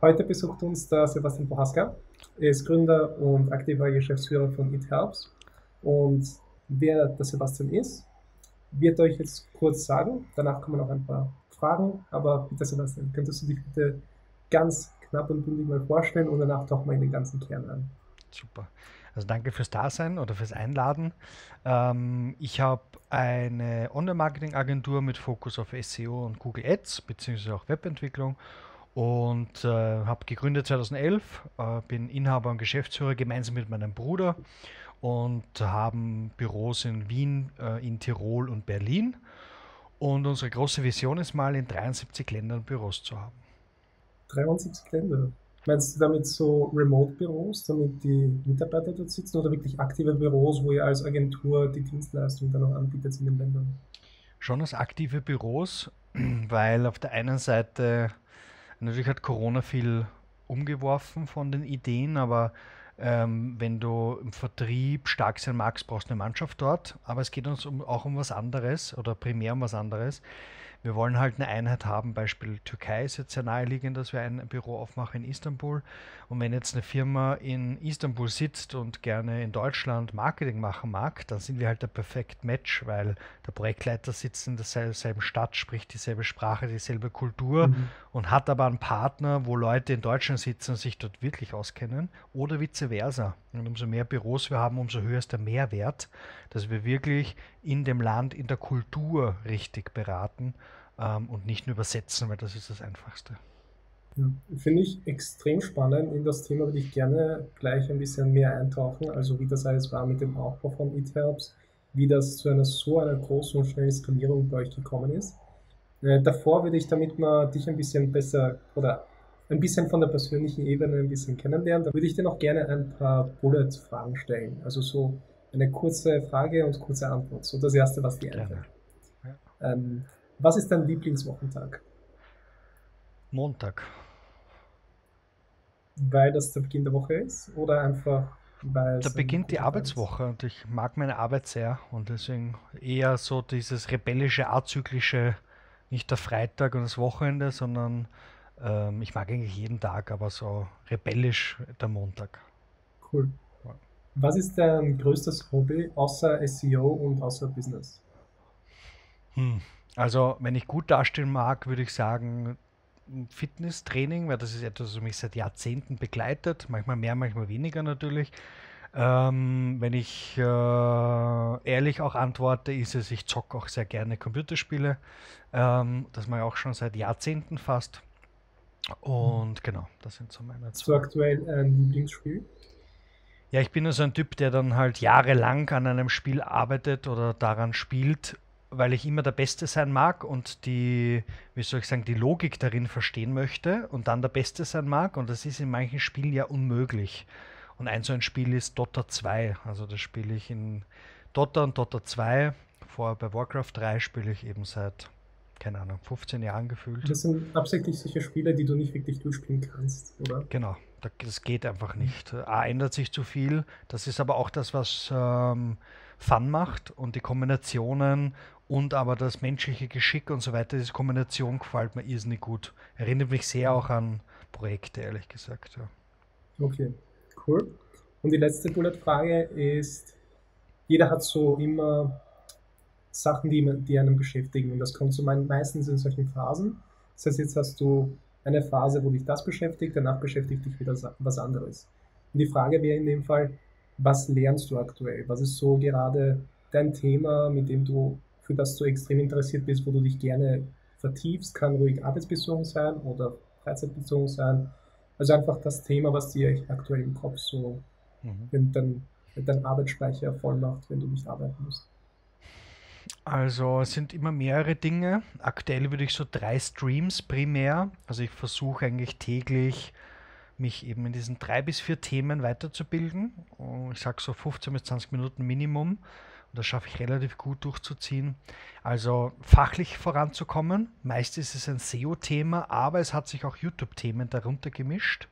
Heute besucht uns der Sebastian Bohaska. Er ist Gründer und aktiver Geschäftsführer von It Helps. Und wer der Sebastian ist, wird euch jetzt kurz sagen. Danach kommen noch ein paar Fragen. Aber bitte, Sebastian, könntest du dich bitte ganz knapp und bündig mal vorstellen und danach tauchen wir in den ganzen Kern an. Super. Also danke fürs Dasein oder fürs Einladen. Ähm, ich habe eine Online-Marketing-Agentur mit Fokus auf SEO und Google Ads, beziehungsweise auch Webentwicklung und äh, habe gegründet 2011, äh, bin Inhaber und Geschäftsführer gemeinsam mit meinem Bruder und haben Büros in Wien, äh, in Tirol und Berlin. Und unsere große Vision ist mal in 73 Ländern Büros zu haben. 73 Länder? Meinst du damit so Remote-Büros, damit die Mitarbeiter dort sitzen oder wirklich aktive Büros, wo ihr als Agentur die Dienstleistung dann auch anbietet in den Ländern? Schon als aktive Büros, weil auf der einen Seite natürlich hat Corona viel umgeworfen von den Ideen, aber ähm, wenn du im Vertrieb stark sein magst, brauchst du eine Mannschaft dort. Aber es geht uns um, auch um was anderes oder primär um was anderes. Wir wollen halt eine Einheit haben, Beispiel Türkei ist jetzt sehr naheliegend, dass wir ein Büro aufmachen in Istanbul. Und wenn jetzt eine Firma in Istanbul sitzt und gerne in Deutschland Marketing machen mag, dann sind wir halt der perfekt Match, weil der Projektleiter sitzt in derselben Stadt, spricht dieselbe Sprache, dieselbe Kultur mhm. und hat aber einen Partner, wo Leute in Deutschland sitzen und sich dort wirklich auskennen oder vice versa. Und umso mehr Büros wir haben, umso höher ist der Mehrwert, dass wir wirklich in dem Land, in der Kultur richtig beraten ähm, und nicht nur übersetzen, weil das ist das Einfachste. Finde ich extrem spannend. In das Thema würde ich gerne gleich ein bisschen mehr eintauchen, also wie das alles war mit dem Aufbau von ETHELPS, wie das zu einer so einer großen und schnellen Skalierung bei euch gekommen ist. Äh, davor würde ich, damit man dich ein bisschen besser oder ein bisschen von der persönlichen Ebene ein bisschen kennenlernen, da würde ich dir noch gerne ein paar Bullet-Fragen stellen. Also so eine kurze Frage und kurze Antwort. So das Erste, was dir einfällt. Ja. Ähm, was ist dein Lieblingswochentag? Montag. Weil das der Beginn der Woche ist oder einfach weil Da beginnt die Arbeitswoche und ich mag meine Arbeit sehr und deswegen eher so dieses rebellische, azyklische, nicht der Freitag und das Wochenende, sondern ähm, ich mag eigentlich jeden Tag, aber so rebellisch der Montag. Cool. Was ist dein größtes Hobby außer SEO und außer Business? Hm. Also, wenn ich gut dastehen mag, würde ich sagen Fitnesstraining, weil das ist etwas, was mich seit Jahrzehnten begleitet. Manchmal mehr, manchmal weniger natürlich. Ähm, wenn ich äh, ehrlich auch antworte, ist es, ich zocke auch sehr gerne Computerspiele. Ähm, das mache ich auch schon seit Jahrzehnten fast. Und genau, das sind so meine. Hast du aktuell ein Lieblingsspiel? Ja, ich bin also ein Typ, der dann halt jahrelang an einem Spiel arbeitet oder daran spielt, weil ich immer der Beste sein mag und die, wie soll ich sagen, die Logik darin verstehen möchte und dann der Beste sein mag. Und das ist in manchen Spielen ja unmöglich. Und ein so ein Spiel ist Dota 2. Also das spiele ich in Dota und Dota 2. Vorher bei Warcraft 3 spiele ich eben seit keine Ahnung, 15 Jahren gefühlt. Das sind absichtlich solche Spiele, die du nicht wirklich durchspielen kannst, oder? Genau, das geht einfach nicht. A ändert sich zu viel. Das ist aber auch das, was ähm, Fun macht und die Kombinationen und aber das menschliche Geschick und so weiter. Diese Kombination gefällt mir irrsinnig gut. Erinnert mich sehr auch an Projekte, ehrlich gesagt. Ja. Okay, cool. Und die letzte Bullet-Frage ist, jeder hat so immer Sachen, die, die einen beschäftigen. Und das kommt so meistens in solchen Phasen. Das heißt, jetzt hast du eine Phase, wo dich das beschäftigt, danach beschäftigt dich wieder was anderes. Und die Frage wäre in dem Fall, was lernst du aktuell? Was ist so gerade dein Thema, mit dem du, für das du extrem interessiert bist, wo du dich gerne vertiefst? Kann ruhig arbeitsbezogen sein oder freizeitbezogen sein. Also einfach das Thema, was dir aktuell im Kopf so mhm. dein, dein Arbeitsspeicher voll macht, wenn du nicht arbeiten musst. Also es sind immer mehrere Dinge. Aktuell würde ich so drei Streams primär. Also ich versuche eigentlich täglich mich eben in diesen drei bis vier Themen weiterzubilden. Ich sage so 15 bis 20 Minuten Minimum. Das schaffe ich relativ gut durchzuziehen. Also fachlich voranzukommen. Meist ist es ein SEO-Thema, aber es hat sich auch YouTube-Themen darunter gemischt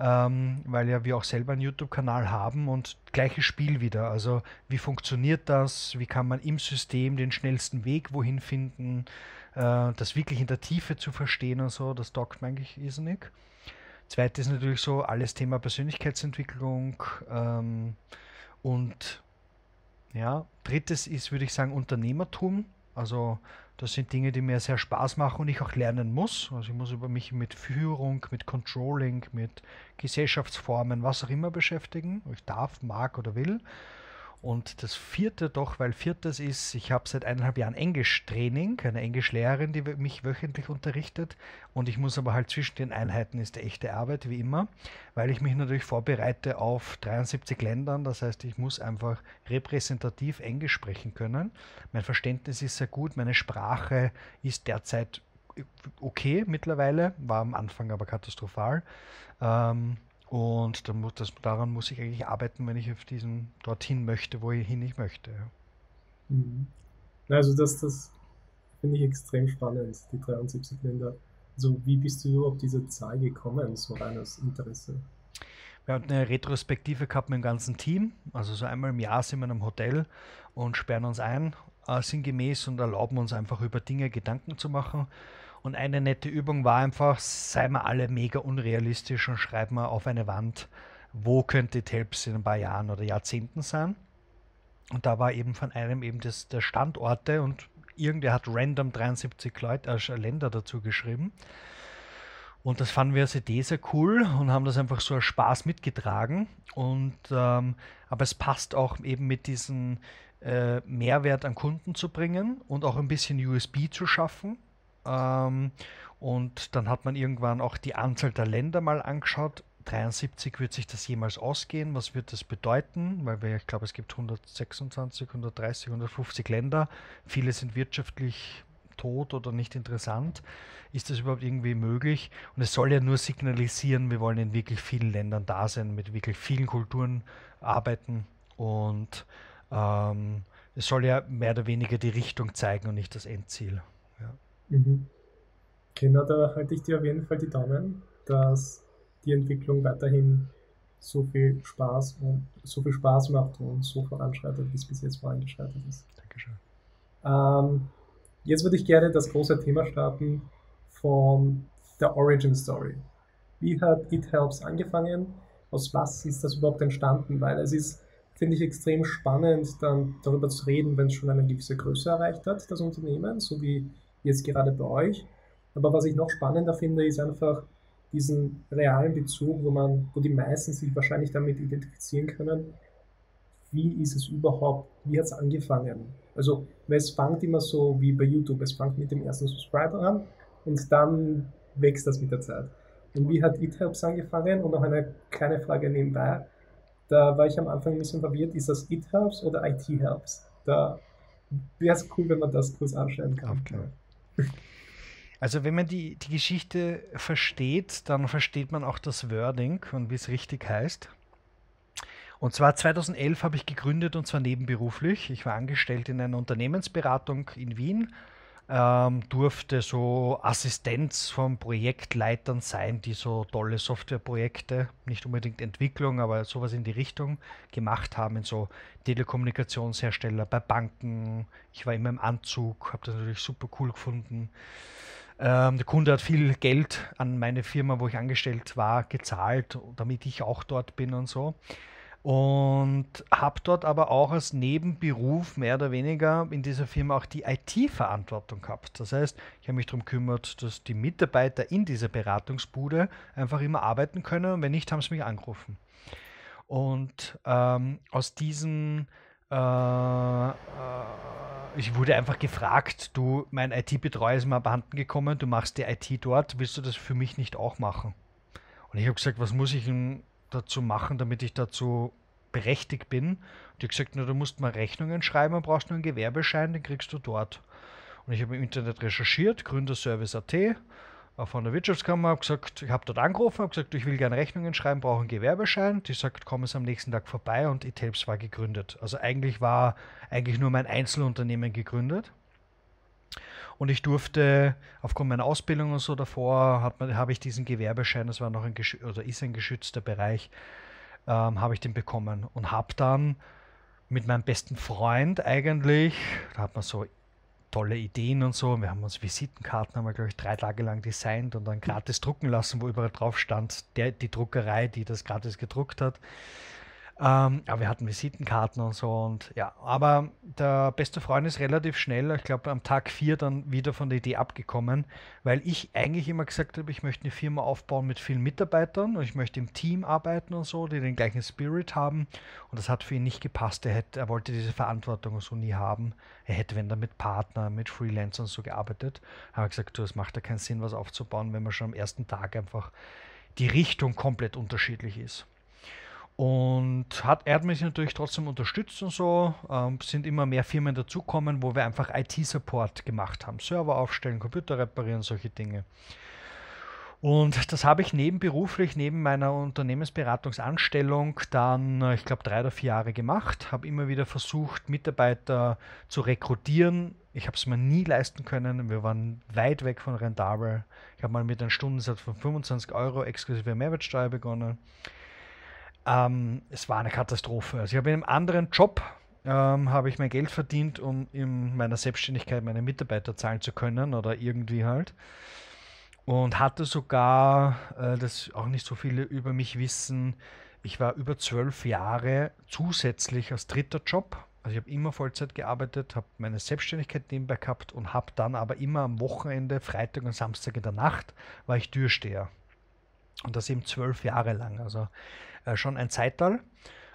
ähm, weil ja wir auch selber einen YouTube-Kanal haben und gleiches Spiel wieder. Also wie funktioniert das? Wie kann man im System den schnellsten Weg wohin finden? Äh, das wirklich in der Tiefe zu verstehen und so, das taugt mir eigentlich irrsinnig. Zweites ist natürlich so alles Thema Persönlichkeitsentwicklung ähm, und ja, drittes ist, würde ich sagen, Unternehmertum. Also das sind Dinge, die mir sehr Spaß machen und ich auch lernen muss. Also ich muss über mich mit Führung, mit Controlling, mit Gesellschaftsformen, was auch immer beschäftigen. Ich darf, mag oder will. Und das vierte doch, weil viertes ist, ich habe seit eineinhalb Jahren Englisch-Training, eine Englischlehrerin, die mich wöchentlich unterrichtet. Und ich muss aber halt zwischen den Einheiten ist echte Arbeit, wie immer, weil ich mich natürlich vorbereite auf 73 Ländern. Das heißt, ich muss einfach repräsentativ Englisch sprechen können. Mein Verständnis ist sehr gut, meine Sprache ist derzeit okay mittlerweile, war am Anfang aber katastrophal. Ähm, und dann, das, daran muss ich eigentlich arbeiten, wenn ich auf diesen dorthin möchte, wo ich hin ich möchte. Mhm. Also das, das finde ich extrem spannend, die 73 Länder. Also wie bist du auf diese Zahl gekommen, so rein aus Interesse? Wir haben eine Retrospektive gehabt mit dem ganzen Team. Also so einmal im Jahr sind wir in einem Hotel und sperren uns ein, äh, sinngemäß, und erlauben uns einfach über Dinge Gedanken zu machen. Und eine nette Übung war einfach, seien wir alle mega unrealistisch und schreiben wir auf eine Wand, wo könnte Telps in ein paar Jahren oder Jahrzehnten sein. Und da war eben von einem eben das, der Standorte und irgendwer hat random 73 Leute, äh, Länder dazu geschrieben. Und das fanden wir als Idee sehr cool und haben das einfach so als Spaß mitgetragen. Und ähm, aber es passt auch eben mit diesem äh, Mehrwert an Kunden zu bringen und auch ein bisschen USB zu schaffen. Ähm, und dann hat man irgendwann auch die Anzahl der Länder mal angeschaut. 73 wird sich das jemals ausgehen. Was wird das bedeuten? Weil wir, ich glaube, es gibt 126, 130, 150 Länder. Viele sind wirtschaftlich tot oder nicht interessant. Ist das überhaupt irgendwie möglich? Und es soll ja nur signalisieren, wir wollen in wirklich vielen Ländern da sein, mit wirklich vielen Kulturen arbeiten und ähm, es soll ja mehr oder weniger die Richtung zeigen und nicht das Endziel. Mhm. Genau, da halte ich dir auf jeden Fall die Daumen, dass die Entwicklung weiterhin so viel Spaß und so viel Spaß macht und so voranschreitet, wie es bis jetzt vorangeschreitet ist. Dankeschön. Ähm, jetzt würde ich gerne das große Thema starten von der Origin Story. Wie hat It Helps angefangen? Aus was ist das überhaupt entstanden? Weil es ist, finde ich, extrem spannend, dann darüber zu reden, wenn es schon eine gewisse Größe erreicht hat, das Unternehmen, so wie jetzt gerade bei euch. Aber was ich noch spannender finde, ist einfach diesen realen Bezug, wo man, wo die meisten sich wahrscheinlich damit identifizieren können. Wie ist es überhaupt, wie hat es angefangen? Also, es fängt immer so wie bei YouTube, es fängt mit dem ersten Subscriber an und dann wächst das mit der Zeit. Und wie hat EatHelps angefangen? Und noch eine kleine Frage nebenbei. Da war ich am Anfang ein bisschen verwirrt, ist das EatHelps oder IT-Helps? Da wäre es cool, wenn man das kurz anstellen kann. Okay. Also wenn man die, die Geschichte versteht, dann versteht man auch das Wording und wie es richtig heißt. Und zwar 2011 habe ich gegründet und zwar nebenberuflich. Ich war angestellt in einer Unternehmensberatung in Wien, ähm, durfte so Assistenz von Projektleitern sein, die so tolle Softwareprojekte, nicht unbedingt Entwicklung, aber sowas in die Richtung gemacht haben, in so Telekommunikationshersteller, bei Banken. Ich war immer im Anzug, habe das natürlich super cool gefunden. Ähm, der Kunde hat viel Geld an meine Firma, wo ich angestellt war, gezahlt, damit ich auch dort bin und so. Und habe dort aber auch als Nebenberuf mehr oder weniger in dieser Firma auch die IT-Verantwortung gehabt. Das heißt, ich habe mich darum gekümmert, dass die Mitarbeiter in dieser Beratungsbude einfach immer arbeiten können und wenn nicht, haben sie mich angerufen. Und ähm, aus diesen äh, äh, ich wurde einfach gefragt, du, mein IT-Betreuer ist mir abhanden gekommen, du machst die IT dort, willst du das für mich nicht auch machen? Und ich habe gesagt, was muss ich denn dazu machen, damit ich dazu berechtigt bin? Ich habe gesagt, na, du musst mal Rechnungen schreiben und brauchst nur einen Gewerbeschein, den kriegst du dort. Und ich habe im Internet recherchiert, Gründerservice.at, von der Wirtschaftskammer, habe gesagt, ich habe dort angerufen, habe gesagt, ich will gerne Rechnungen schreiben, brauche einen Gewerbeschein. Die sagt, komm es am nächsten Tag vorbei und Ithelps war gegründet. Also eigentlich war eigentlich nur mein Einzelunternehmen gegründet. Und ich durfte aufgrund meiner Ausbildung und so davor, habe ich diesen Gewerbeschein, das war noch ein oder ist ein geschützter Bereich, ähm, habe ich den bekommen und habe dann mit meinem besten Freund eigentlich, da hat man so tolle Ideen und so. Wir haben uns Visitenkarten, haben wir, glaube ich, drei Tage lang designt und dann gratis drucken lassen, wo überall drauf stand, der, die Druckerei, die das gratis gedruckt hat. Ähm, aber wir hatten Visitenkarten und so und ja, aber der beste Freund ist relativ schnell, ich glaube am Tag vier dann wieder von der Idee abgekommen, weil ich eigentlich immer gesagt habe, ich möchte eine Firma aufbauen mit vielen Mitarbeitern und ich möchte im Team arbeiten und so, die den gleichen Spirit haben und das hat für ihn nicht gepasst. Er, hätte, er wollte diese Verantwortung so nie haben. Er hätte, wenn dann mit Partnern, mit Freelancern so gearbeitet, habe gesagt, du, es macht ja keinen Sinn, was aufzubauen, wenn man schon am ersten Tag einfach die Richtung komplett unterschiedlich ist. Und hat, er hat mich natürlich trotzdem unterstützt und so. Ähm, sind immer mehr Firmen dazukommen, wo wir einfach IT-Support gemacht haben. Server aufstellen, Computer reparieren, solche Dinge. Und das habe ich nebenberuflich, neben meiner Unternehmensberatungsanstellung, dann, äh, ich glaube, drei oder vier Jahre gemacht. Habe immer wieder versucht, Mitarbeiter zu rekrutieren. Ich habe es mir nie leisten können. Wir waren weit weg von rentabel. Ich habe mal mit einem Stundensatz von 25 Euro exklusive Mehrwertsteuer begonnen. Ähm, es war eine Katastrophe. Also ich habe in einem anderen Job ähm, habe ich mein Geld verdient, um in meiner Selbstständigkeit meine Mitarbeiter zahlen zu können oder irgendwie halt. Und hatte sogar, äh, das auch nicht so viele über mich wissen, ich war über zwölf Jahre zusätzlich als dritter Job. Also ich habe immer Vollzeit gearbeitet, habe meine Selbstständigkeit nebenbei gehabt und habe dann aber immer am Wochenende, Freitag und Samstag in der Nacht, war ich Türsteher. Und das eben zwölf Jahre lang. Also äh, schon ein Zeitalter.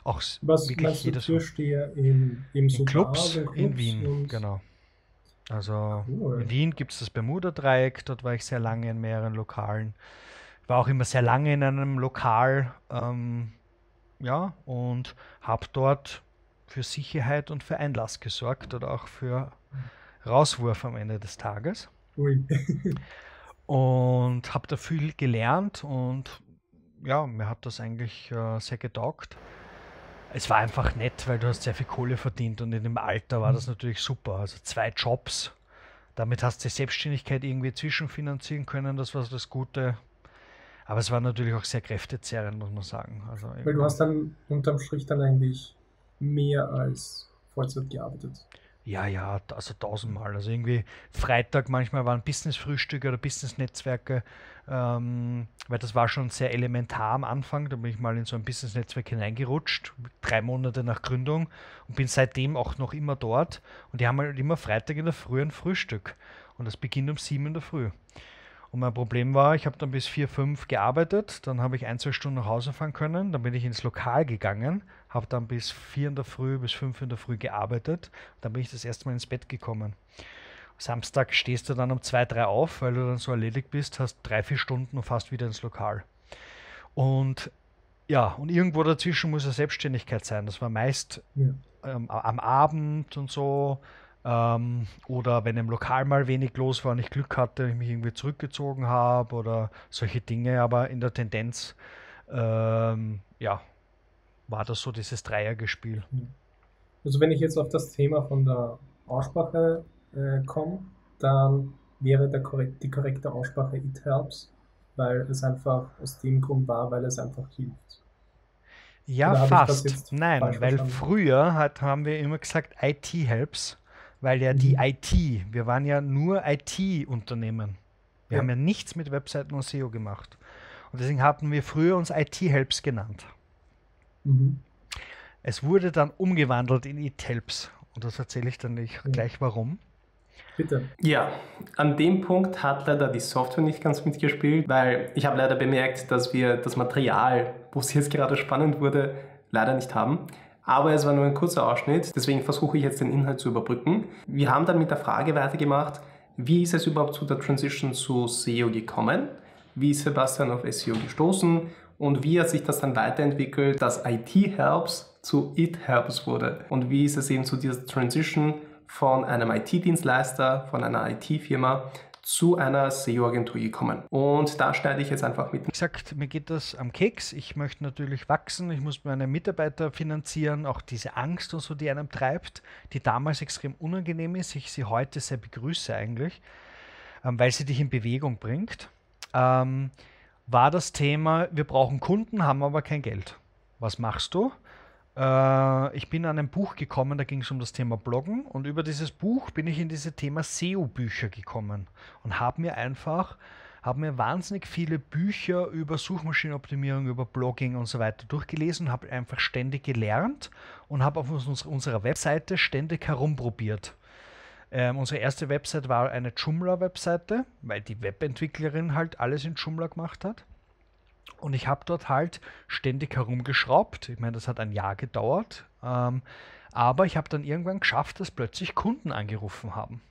Auch Was wirklich jedes Türsteher in, in Clubs, Clubs in Wien, genau. Also cool. in Wien gibt es das Bermuda-Dreieck, dort war ich sehr lange in mehreren Lokalen. War auch immer sehr lange in einem Lokal, ähm, ja, und habe dort für Sicherheit und für Einlass gesorgt oder auch für Rauswurf am Ende des Tages. Ui. und habe da viel gelernt und ja, mir hat das eigentlich äh, sehr getaugt. Es war einfach nett, weil du hast sehr viel Kohle verdient und in dem Alter war mhm. das natürlich super. Also zwei Jobs, damit hast du die Selbstständigkeit irgendwie zwischenfinanzieren können, das war das Gute. Aber es war natürlich auch sehr kräftezehrend, muss man sagen. Also weil du hast dann unterm Strich dann eigentlich mehr als Vollzeit gearbeitet. Ja, ja, also tausendmal. Also irgendwie Freitag manchmal waren Business-Frühstücke oder Business-Netzwerke, ähm, weil das war schon sehr elementar am Anfang. Da bin ich mal in so ein Business-Netzwerk hineingerutscht, drei Monate nach Gründung und bin seitdem auch noch immer dort. Und die haben halt immer Freitag in der Früh ein Frühstück. Und das beginnt um sieben in der Früh. Und mein Problem war, ich habe dann bis vier, fünf gearbeitet, dann habe ich ein, zwei Stunden nach Hause fahren können, dann bin ich ins Lokal gegangen, habe dann bis vier in der Früh, bis fünf in der Früh gearbeitet, dann bin ich das erste Mal ins Bett gekommen. Samstag stehst du dann um zwei, drei auf, weil du dann so erledigt bist, hast drei, vier Stunden und fast wieder ins Lokal. Und ja, und irgendwo dazwischen muss eine Selbstständigkeit sein. Das war meist ja. ähm, am Abend und so, ähm, oder wenn im Lokal mal wenig los war und ich Glück hatte, ich mich irgendwie zurückgezogen habe oder solche Dinge, aber in der Tendenz, ähm, ja, war das so dieses Dreiergespiel. Also wenn ich jetzt auf das Thema von der Aussprache äh, komme, dann wäre korrekt, die korrekte Aussprache It Helps, weil es einfach aus dem Grund war, weil es einfach hilft. Ja, fast. Nein, weil verstanden? früher hat, haben wir immer gesagt IT Helps weil ja die mhm. IT, wir waren ja nur IT-Unternehmen. Wir ja. haben ja nichts mit Webseiten und SEO gemacht. Und deswegen hatten wir früher uns IT-Helps genannt. Mhm. Es wurde dann umgewandelt in IT-Helps. Und das erzähle ich dann nicht, ja. gleich warum. Bitte. Ja, an dem Punkt hat leider die Software nicht ganz mitgespielt, weil ich habe leider bemerkt, dass wir das Material, wo es jetzt gerade spannend wurde, leider nicht haben. Aber es war nur ein kurzer Ausschnitt, deswegen versuche ich jetzt den Inhalt zu überbrücken. Wir haben dann mit der Frage weitergemacht, wie ist es überhaupt zu der Transition zu SEO gekommen? Wie ist Sebastian auf SEO gestoßen? Und wie hat sich das dann weiterentwickelt, dass IT Helps zu It Helps wurde? Und wie ist es eben zu dieser Transition von einem IT-Dienstleister, von einer IT-Firma zu einer SEO-Agentur gekommen. Und da schneide ich jetzt einfach mit. Wie gesagt, mir geht das am Keks. Ich möchte natürlich wachsen. Ich muss meine Mitarbeiter finanzieren. Auch diese Angst und so, die einem treibt, die damals extrem unangenehm ist. Ich sie heute sehr begrüße eigentlich, ähm, weil sie dich in Bewegung bringt. Ähm, war das Thema, wir brauchen Kunden, haben aber kein Geld. Was machst du? Äh, ich bin an ein Buch gekommen, da ging es um das Thema Bloggen und über dieses Buch bin ich in dieses Thema SEO-Bücher gekommen und habe mir einfach habe mir wahnsinnig viele Bücher über Suchmaschinenoptimierung, über Blogging und so weiter durchgelesen, habe einfach ständig gelernt und habe auf uns, unserer Webseite ständig herumprobiert. Ähm, unsere erste Website war eine Joomla-Webseite, weil die Webentwicklerin halt alles in Joomla gemacht hat. Und ich habe dort halt ständig herumgeschraubt. Ich meine, das hat ein Jahr gedauert. Ähm, aber ich habe dann irgendwann geschafft, dass plötzlich Kunden angerufen haben.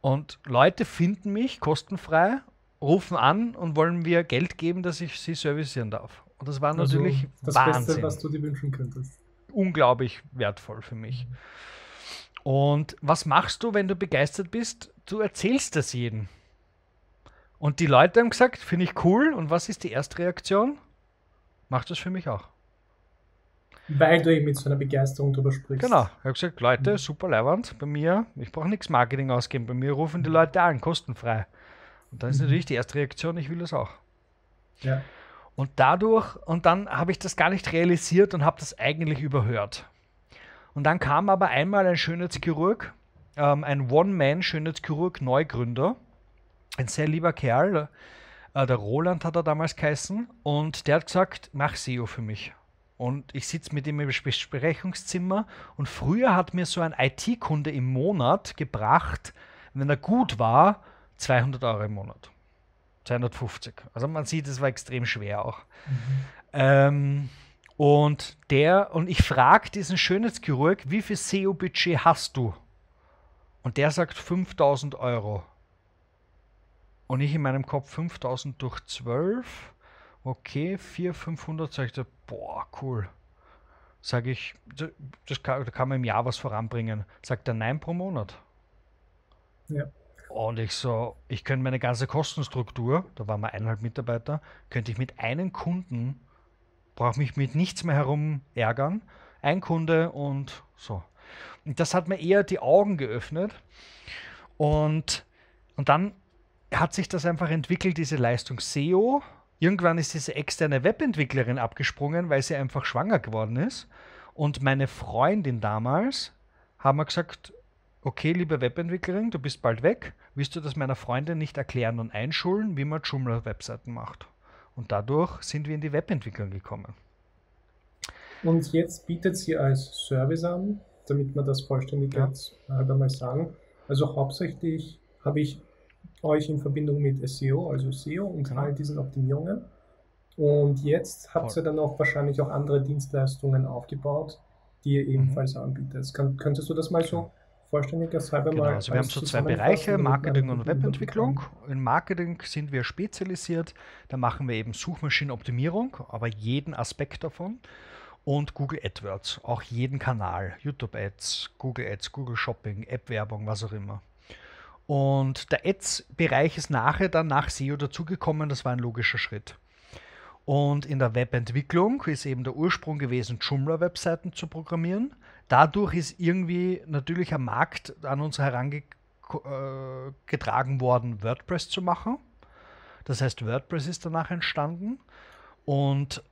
Und Leute finden mich kostenfrei, rufen an und wollen mir Geld geben, dass ich sie servicieren darf. Und das war also natürlich das Wahnsinn. Beste, was du dir wünschen könntest. Unglaublich wertvoll für mich. Und was machst du, wenn du begeistert bist? Du erzählst das jedem. Und die Leute haben gesagt, finde ich cool. Und was ist die erste Reaktion? Mach das für mich auch. Weil du eben mit so einer Begeisterung drüber sprichst. Genau. Ich habe gesagt, Leute, mhm. super Leihwand. Bei mir, ich brauche nichts Marketing ausgeben. Bei mir rufen die Leute an, kostenfrei. Und dann ist mhm. natürlich die erste Reaktion, ich will das auch. Ja. Und dadurch, und dann habe ich das gar nicht realisiert und habe das eigentlich überhört. Und dann kam aber einmal ein Schönheitschirurg, ähm, ein One-Man-Schönheitschirurg, Neugründer, ein sehr lieber Kerl, äh, der Roland hat er damals geheißen, und der hat gesagt, mach SEO für mich. Und ich sitze mit ihm im Besprechungszimmer und früher hat mir so ein IT-Kunde im Monat gebracht, wenn er gut war, 200 Euro im Monat. 250. Also man sieht, es war extrem schwer auch. Mhm. Ähm, und der, und ich frage diesen Schönheitschirurg, wie viel SEO-Budget hast du? Und der sagt 5000 Euro. Und ich in meinem Kopf 5000 durch 12 okay, 400, 500, sag ich da, boah, cool. Sage ich, das kann, da kann man im Jahr was voranbringen. Sagt er, nein pro Monat. Ja. Und ich so, ich könnte meine ganze Kostenstruktur, da waren wir eineinhalb Mitarbeiter, könnte ich mit einem Kunden, brauche mich mit nichts mehr herum ärgern. Ein Kunde und so. Und das hat mir eher die Augen geöffnet. Und, und dann hat sich das einfach entwickelt, diese Leistung SEO Irgendwann ist diese externe Webentwicklerin abgesprungen, weil sie einfach schwanger geworden ist. Und meine Freundin damals haben wir gesagt, okay, liebe Webentwicklerin, du bist bald weg. Willst du das meiner Freundin nicht erklären und einschulen, wie man Joomla-Webseiten macht? Und dadurch sind wir in die Webentwicklung gekommen. Und jetzt bietet sie als Service an, damit wir das vollständig ja. jetzt halt einmal sagen. Also hauptsächlich habe ich euch in Verbindung mit SEO, also SEO und genau. all diesen Optimierungen. Und jetzt habt ihr dann auch wahrscheinlich auch andere Dienstleistungen aufgebaut, die ihr ebenfalls mhm. anbietet. Kann, könntest du das mal so vollständiger selber genau, mal. Also wir haben so zwei Bereiche, Marketing und Webentwicklung. In Marketing sind wir spezialisiert. Da machen wir eben Suchmaschinenoptimierung, aber jeden Aspekt davon. Und Google AdWords, auch jeden Kanal, YouTube Ads, Google Ads, Google Shopping, App-Werbung, was auch immer. Und der Ads-Bereich ist nachher dann nach SEO dazugekommen, das war ein logischer Schritt. Und in der Webentwicklung ist eben der Ursprung gewesen, Joomla-Webseiten zu programmieren. Dadurch ist irgendwie natürlich ein Markt an uns herangetragen worden, WordPress zu machen. Das heißt, WordPress ist danach entstanden. Und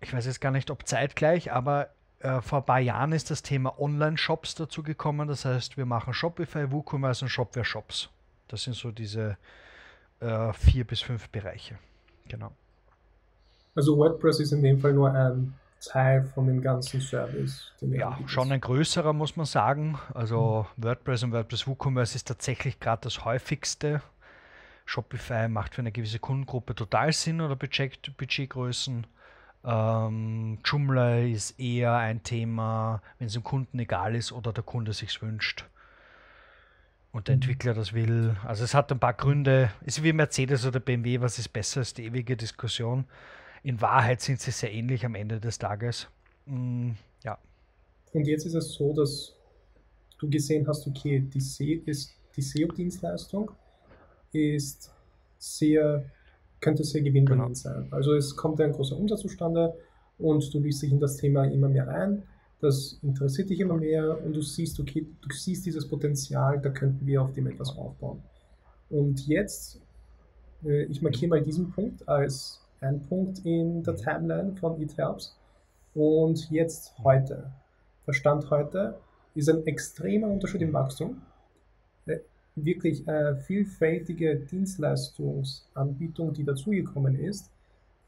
ich weiß jetzt gar nicht, ob zeitgleich, aber äh, vor ein paar Jahren ist das Thema Online-Shops dazu gekommen. Das heißt, wir machen Shopify, WooCommerce und Shopware-Shops. Das sind so diese äh, vier bis fünf Bereiche. Genau. Also WordPress ist in dem Fall nur ein Teil von dem ganzen Service. ja, schon ein größerer, muss man sagen. Also mhm. WordPress und WordPress WooCommerce ist tatsächlich gerade das häufigste. Shopify macht für eine gewisse Kundengruppe total Sinn oder Budget, Budgetgrößen. Ähm, Joomla ist eher ein Thema, wenn es dem Kunden egal ist oder der Kunde sich wünscht und der mhm. Entwickler das will. Also es hat ein paar Gründe. Es ist wie Mercedes oder BMW, was ist besser, ist die ewige Diskussion. In Wahrheit sind sie sehr ähnlich am Ende des Tages. Mm, ja. Und jetzt ist es so, dass du gesehen hast, okay, die, SEO-Dienstleistung ist sehr könnte sehr gewinnbringend genau. sein. Also es kommt ein großer Umsatz zustande und du liest dich in das Thema immer mehr rein. Das interessiert dich immer mehr und du siehst, okay, du siehst dieses Potenzial, da könnten wir auf dem etwas aufbauen. Und jetzt, äh, ich markiere mal diesen Punkt als einen Punkt in der Timeline von ETHubs. und jetzt heute. Der Stand heute ist ein extremer Unterschied im Wachstum. Wirklich äh, vielfältige Dienstleistungsanbietung, die dazugekommen ist.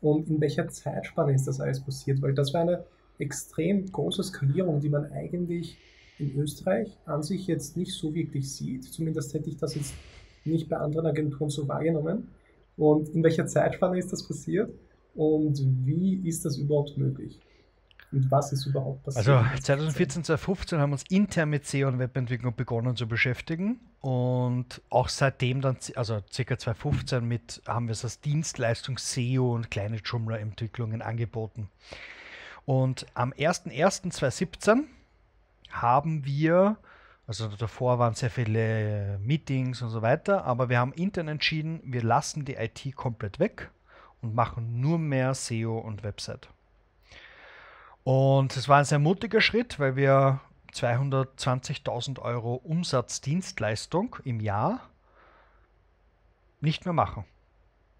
Und in welcher Zeitspanne ist das alles passiert? Weil das war eine extrem große Skalierung, die man eigentlich in Österreich an sich jetzt nicht so wirklich sieht. Zumindest hätte ich das jetzt nicht bei anderen Agenturen so wahrgenommen. Und in welcher Zeitspanne ist das passiert? Und wie ist das überhaupt möglich? Und was ist überhaupt passiert? Also 2014, 2015 haben wir uns intern mit SEO und Webentwicklung begonnen zu beschäftigen und auch seitdem dann, also ca. 2015 mit, haben wir es als Dienstleistung SEO und kleine Joomla-Entwicklungen angeboten. Und am 01.01.2017 haben wir, also davor waren sehr viele Meetings und so weiter, aber wir haben intern entschieden, wir lassen die IT komplett weg und machen nur mehr SEO und Website. Und es war ein sehr mutiger Schritt, weil wir 220.000 Euro Umsatzdienstleistung im Jahr nicht mehr machen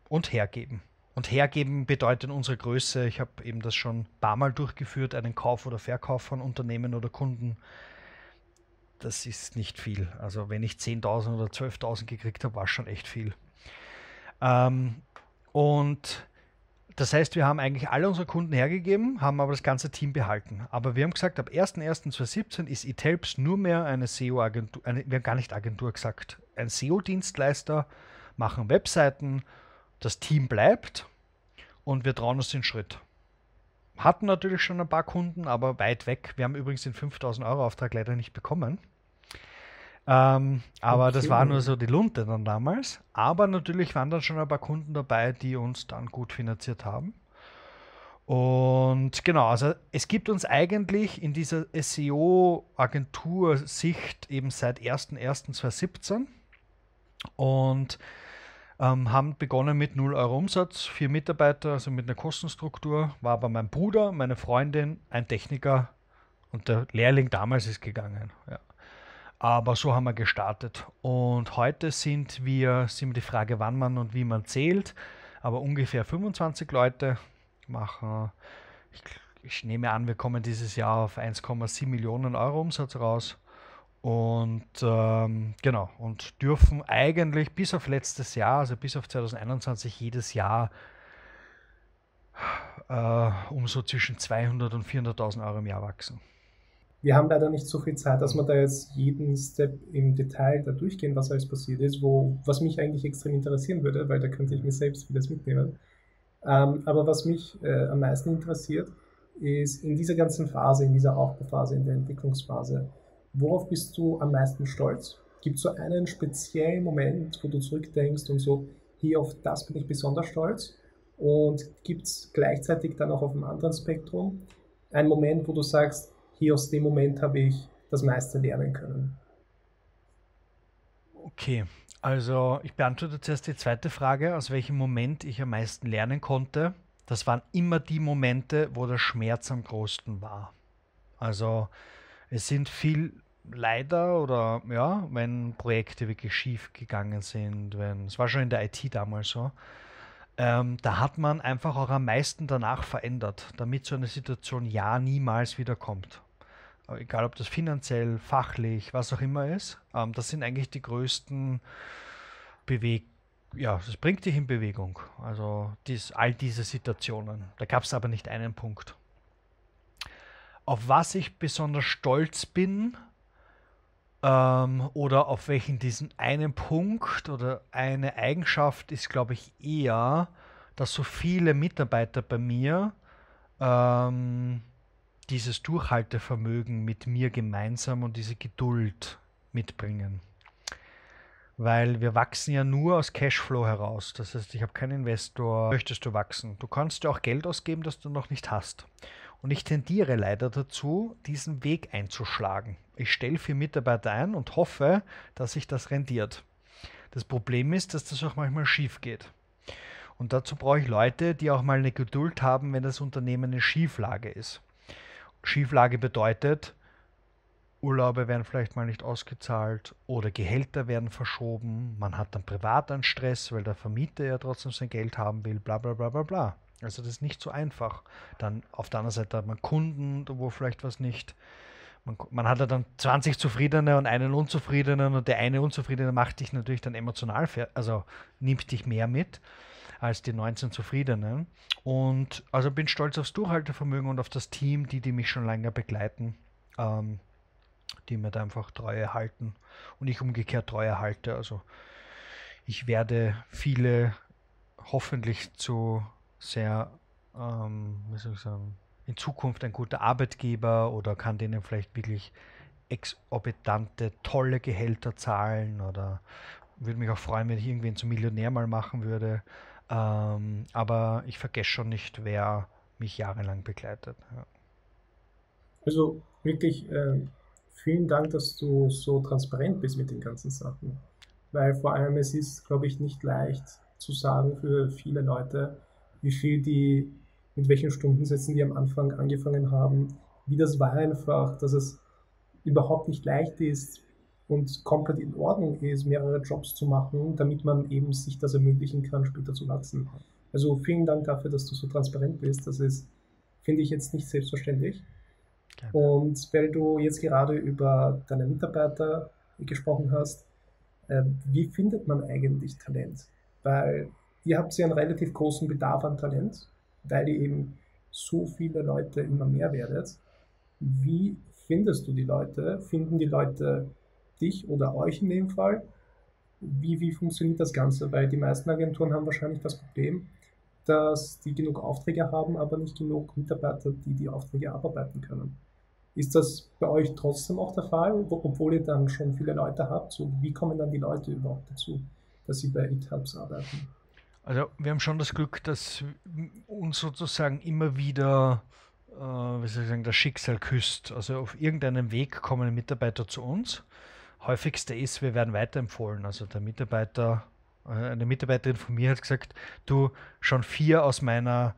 und hergeben. Und hergeben bedeutet unsere Größe, ich habe eben das schon ein paar Mal durchgeführt, einen Kauf oder Verkauf von Unternehmen oder Kunden. Das ist nicht viel. Also wenn ich 10.000 oder 12.000 gekriegt habe, war schon echt viel. Ähm, und das heißt, wir haben eigentlich alle unsere Kunden hergegeben, haben aber das ganze Team behalten. Aber wir haben gesagt, ab 01.01.2017 ist eTelps nur mehr eine SEO-Agentur, wir haben gar nicht Agentur gesagt, ein SEO-Dienstleister, machen Webseiten, das Team bleibt und wir trauen uns den Schritt. Hatten natürlich schon ein paar Kunden, aber weit weg. Wir haben übrigens den 5000 Euro Auftrag leider nicht bekommen. Ähm, aber okay. das war nur so die Lunte dann damals. Aber natürlich waren dann schon ein paar Kunden dabei, die uns dann gut finanziert haben. Und genau, also es gibt uns eigentlich in dieser SEO-Agentur-Sicht eben seit 01.01.2017 und ähm, haben begonnen mit 0 Euro Umsatz, vier Mitarbeiter, also mit einer Kostenstruktur. War aber mein Bruder, meine Freundin, ein Techniker und der Lehrling damals ist gegangen. Ja. Aber so haben wir gestartet. Und heute sind wir, sind wir die Frage, wann man und wie man zählt. Aber ungefähr 25 Leute machen, ich, ich nehme an, wir kommen dieses Jahr auf 1,7 Millionen Euro Umsatz raus. Und ähm, genau, und dürfen eigentlich bis auf letztes Jahr, also bis auf 2021, jedes Jahr äh, um so zwischen 200 und 400.000 Euro im Jahr wachsen. Wir haben leider nicht so viel Zeit, dass wir da jetzt jeden Step im Detail da durchgehen, was alles passiert ist, wo, was mich eigentlich extrem interessieren würde, weil da könnte ich mir selbst vieles mitnehmen. Ähm, aber was mich äh, am meisten interessiert, ist in dieser ganzen Phase, in dieser Aufbauphase, in der Entwicklungsphase, worauf bist du am meisten stolz? Gibt es so einen speziellen Moment, wo du zurückdenkst und so, hier auf das bin ich besonders stolz? Und gibt es gleichzeitig dann auch auf dem anderen Spektrum einen Moment, wo du sagst, hier aus dem Moment habe ich das meiste lernen können. Okay, also ich beantworte zuerst die zweite Frage, aus welchem Moment ich am meisten lernen konnte. Das waren immer die Momente, wo der Schmerz am größten war. Also es sind viel leider oder ja, wenn Projekte wirklich schief gegangen sind, wenn es war schon in der IT damals so, ähm, da hat man einfach auch am meisten danach verändert, damit so eine Situation ja niemals wieder kommt. Äh, egal ob das finanziell, fachlich, was auch immer ist. Ähm, das sind eigentlich die größten Beweg ja, das bringt dich in Bewegung. Also dies, all diese Situationen. Da gab es aber nicht einen Punkt. Auf was ich besonders stolz bin, ähm, oder auf welchen diesen einen Punkt oder eine Eigenschaft ist, glaube ich, eher, dass so viele Mitarbeiter bei mir ähm, dieses Durchhaltevermögen mit mir gemeinsam und diese Geduld mitbringen. Weil wir wachsen ja nur aus Cashflow heraus. Das heißt, ich habe keinen Investor. Möchtest du wachsen? Du kannst ja auch Geld ausgeben, das du noch nicht hast. Und ich tendiere leider dazu, diesen Weg einzuschlagen. Ich stelle vier Mitarbeiter ein und hoffe, dass sich das rendiert. Das Problem ist, dass das auch manchmal schief geht. Und dazu brauche ich Leute, die auch mal eine Geduld haben, wenn das Unternehmen in Schieflage ist. Schieflage bedeutet, Urlaube werden vielleicht mal nicht ausgezahlt oder Gehälter werden verschoben. Man hat dann privat einen Stress, weil der Vermieter ja trotzdem sein Geld haben will, bla bla bla bla bla. Also das ist nicht so einfach. Dann auf der anderen Seite hat man Kunden, wo vielleicht was nicht. Man, man hat ja dann 20 Zufriedene und einen Unzufriedenen und der eine Unzufriedene macht dich natürlich dann emotional, also nimmt dich mehr mit als die 19 Zufriedenen. Und also bin stolz aufs Durchhaltevermögen und auf das Team, die, die mich schon länger begleiten, ähm, die mir da einfach Treue halten und ich umgekehrt Treue halte. Also ich werde viele hoffentlich zu sehr, ähm, wie soll ich sagen, in Zukunft ein guter Arbeitgeber oder kann denen vielleicht wirklich exorbitante, tolle Gehälter zahlen oder würde mich auch freuen, wenn ich irgendwen zum Millionär mal machen würde. Ähm, aber ich vergesse schon nicht, wer mich jahrelang begleitet. Ja. Also wirklich äh, vielen Dank, dass du so transparent bist mit den ganzen Sachen. Weil vor allem es ist, glaube ich, nicht leicht zu sagen für viele Leute, wie viel die, mit welchen Stundensätzen die am Anfang angefangen haben, wie das war einfach, dass es überhaupt nicht leicht ist, und komplett in Ordnung ist, mehrere Jobs zu machen, damit man eben sich das ermöglichen kann, später zu wachsen. Also vielen Dank dafür, dass du so transparent bist. Das ist, finde ich, jetzt nicht selbstverständlich. Okay. Und weil du jetzt gerade über deine Mitarbeiter gesprochen hast, äh, wie findet man eigentlich Talent? Weil ihr habt ja einen relativ großen Bedarf an Talent, weil ihr eben so viele Leute immer mehr werdet. Wie findest du die Leute? Finden die Leute dich oder euch in dem Fall? Wie, wie funktioniert das Ganze? Weil die meisten Agenturen haben wahrscheinlich das Problem, dass die genug Aufträge haben, aber nicht genug Mitarbeiter, die die Aufträge abarbeiten können. Ist das bei euch trotzdem auch der Fall, obwohl ihr dann schon viele Leute habt? So, wie kommen dann die Leute überhaupt dazu, dass sie bei EatHelps arbeiten? Also wir haben schon das Glück, dass uns sozusagen immer wieder äh, wie soll ich sagen, das Schicksal küsst. Also auf irgendeinem Weg kommen Mitarbeiter zu uns häufigste ist, wir werden weiterempfohlen. Also der Mitarbeiter, äh, eine Mitarbeiterin von mir hat gesagt, du, schon vier aus meiner